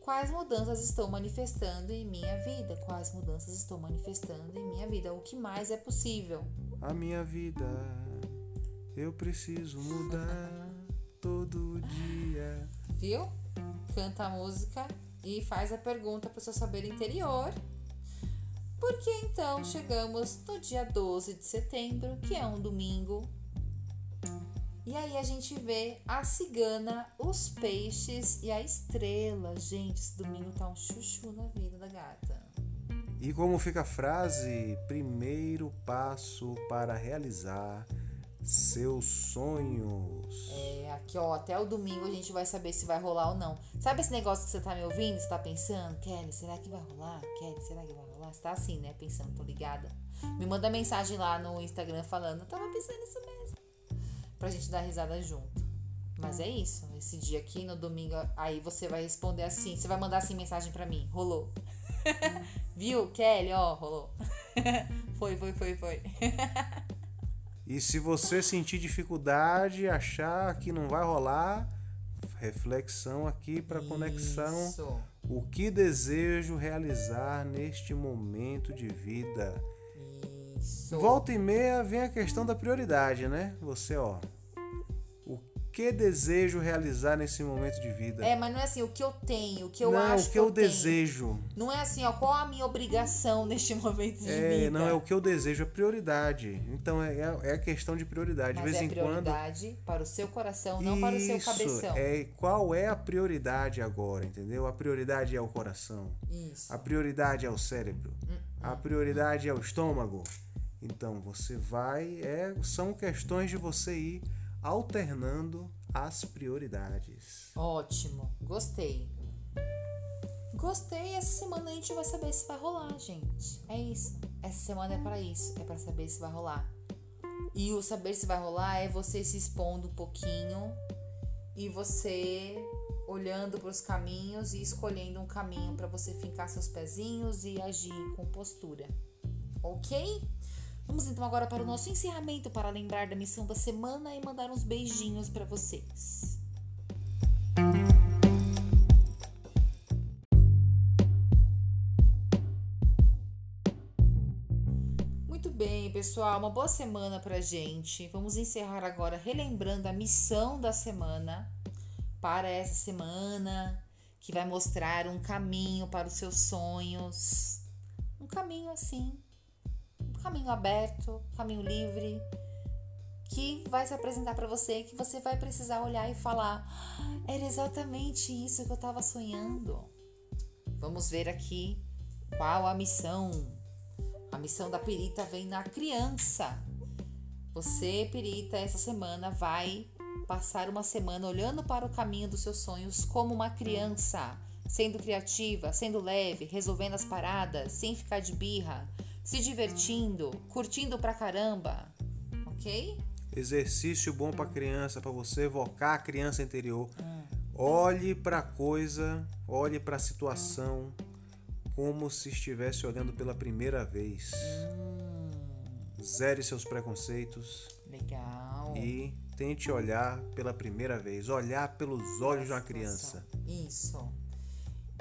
Quais mudanças estou manifestando em minha vida? Quais mudanças estou manifestando em minha vida? O que mais é possível? A minha vida eu preciso mudar todo dia. Viu? Canta a música e faz a pergunta para o seu saber interior. Porque então chegamos no dia 12 de setembro, que é um domingo. E aí a gente vê a cigana, os peixes e a estrela. Gente, esse domingo tá um chuchu na vida da gata. E como fica a frase? Primeiro passo para realizar seus sonhos. É, aqui ó, até o domingo a gente vai saber se vai rolar ou não. Sabe esse negócio que você tá me ouvindo? Você tá pensando, Kelly, será que vai rolar? Kelly, será que vai rolar? Você tá assim, né? Pensando, tô ligada. Me manda mensagem lá no Instagram falando, tava pensando nisso mesmo. Pra gente dar risada junto. Mas é isso. Esse dia aqui, no domingo, aí você vai responder assim. Você vai mandar assim mensagem pra mim. Rolou. Viu, Kelly? Ó, rolou. foi, foi, foi, foi. E se você sentir dificuldade, achar que não vai rolar, reflexão aqui para conexão. O que desejo realizar neste momento de vida? Isso. Volta e meia vem a questão da prioridade, né? Você, ó, que desejo realizar nesse momento de vida? É, mas não é assim, o que eu tenho, o que eu não, acho o que, eu, eu desejo. Não é assim, ó, qual a minha obrigação neste momento de É, vida? não é o que eu desejo, é prioridade. Então é, é a questão de prioridade. Mas de vez é em quando. prioridade para o seu coração, não para o seu Isso, cabeção. É, qual é a prioridade agora, entendeu? A prioridade é o coração. Isso. A prioridade é o cérebro. A prioridade é o estômago. Então você vai. É, são questões de você ir alternando as prioridades. Ótimo, gostei. Gostei, essa semana a gente vai saber se vai rolar, gente. É isso. Essa semana é para isso, é para saber se vai rolar. E o saber se vai rolar é você se expondo um pouquinho e você olhando para os caminhos e escolhendo um caminho para você fincar seus pezinhos e agir com postura. OK? Vamos então agora para o nosso encerramento para lembrar da missão da semana e mandar uns beijinhos para vocês. Muito bem, pessoal, uma boa semana pra gente. Vamos encerrar agora relembrando a missão da semana para essa semana, que vai mostrar um caminho para os seus sonhos. Um caminho assim, caminho aberto, caminho livre, que vai se apresentar para você, que você vai precisar olhar e falar: "Ah, era exatamente isso que eu estava sonhando. Vamos ver aqui qual a missão. A missão da perita vem na criança. Você, perita, essa semana vai passar uma semana olhando para o caminho dos seus sonhos como uma criança, sendo criativa, sendo leve, resolvendo as paradas, sem ficar de birra, se divertindo, curtindo pra caramba. Ok? Exercício bom para criança, para você evocar a criança interior. Olhe para a coisa, olhe para a situação como se estivesse olhando pela primeira vez. Zere seus preconceitos Legal. e tente olhar pela primeira vez, olhar pelos olhos de uma criança. Isso.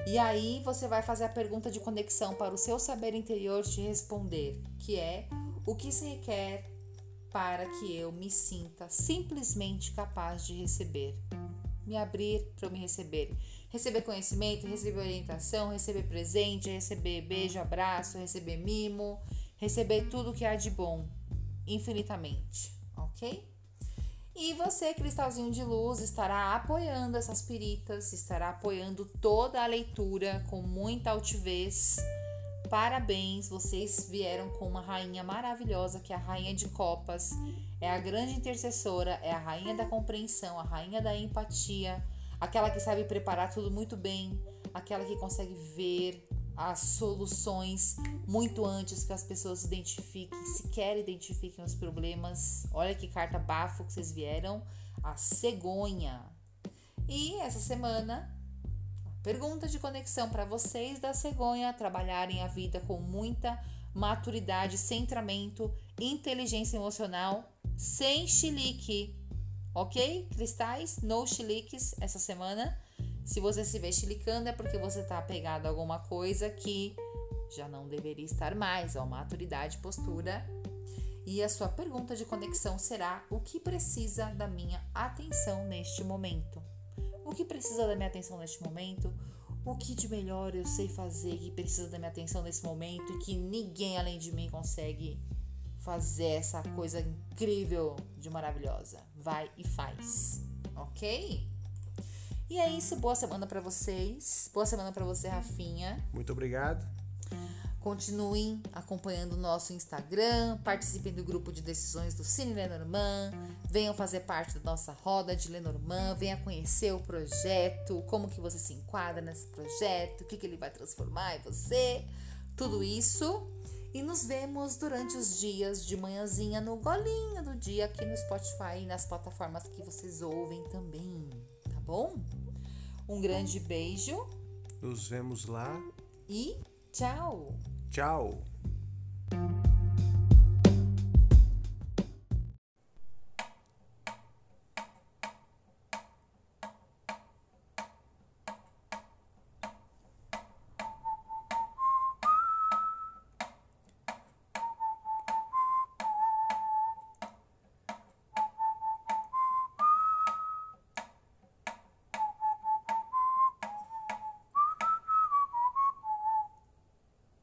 E aí você vai fazer a pergunta de conexão para o seu saber interior te responder, que é o que se requer para que eu me sinta simplesmente capaz de receber. Me abrir para eu me receber. Receber conhecimento, receber orientação, receber presente, receber beijo, abraço, receber mimo, receber tudo que há de bom, infinitamente, ok? E você, cristalzinho de luz, estará apoiando essas piritas, estará apoiando toda a leitura com muita altivez. Parabéns, vocês vieram com uma rainha maravilhosa, que é a rainha de copas, é a grande intercessora, é a rainha da compreensão, a rainha da empatia, aquela que sabe preparar tudo muito bem, aquela que consegue ver as soluções muito antes que as pessoas identifiquem, sequer identifiquem os problemas. Olha que carta bafo que vocês vieram, a cegonha. E essa semana, pergunta de conexão para vocês da cegonha trabalharem a vida com muita maturidade, centramento, inteligência emocional, sem chilique. Ok? Cristais, no chiliques essa semana. Se você se vê chilicando é porque você está apegado a alguma coisa que já não deveria estar mais, ó, maturidade, postura. E a sua pergunta de conexão será: o que precisa da minha atenção neste momento? O que precisa da minha atenção neste momento? O que de melhor eu sei fazer que precisa da minha atenção nesse momento e que ninguém além de mim consegue fazer essa coisa incrível de maravilhosa? Vai e faz, ok? E é isso, boa semana para vocês. Boa semana para você, Rafinha. Muito obrigado. Continuem acompanhando o nosso Instagram, participem do grupo de decisões do Cine Lenormand, venham fazer parte da nossa roda de Lenormand, venha conhecer o projeto, como que você se enquadra nesse projeto, o que, que ele vai transformar em você, tudo isso. E nos vemos durante os dias de manhãzinha no golinho do dia aqui no Spotify e nas plataformas que vocês ouvem também, tá bom? Um grande beijo Nos vemos lá. e tchau! Tchau.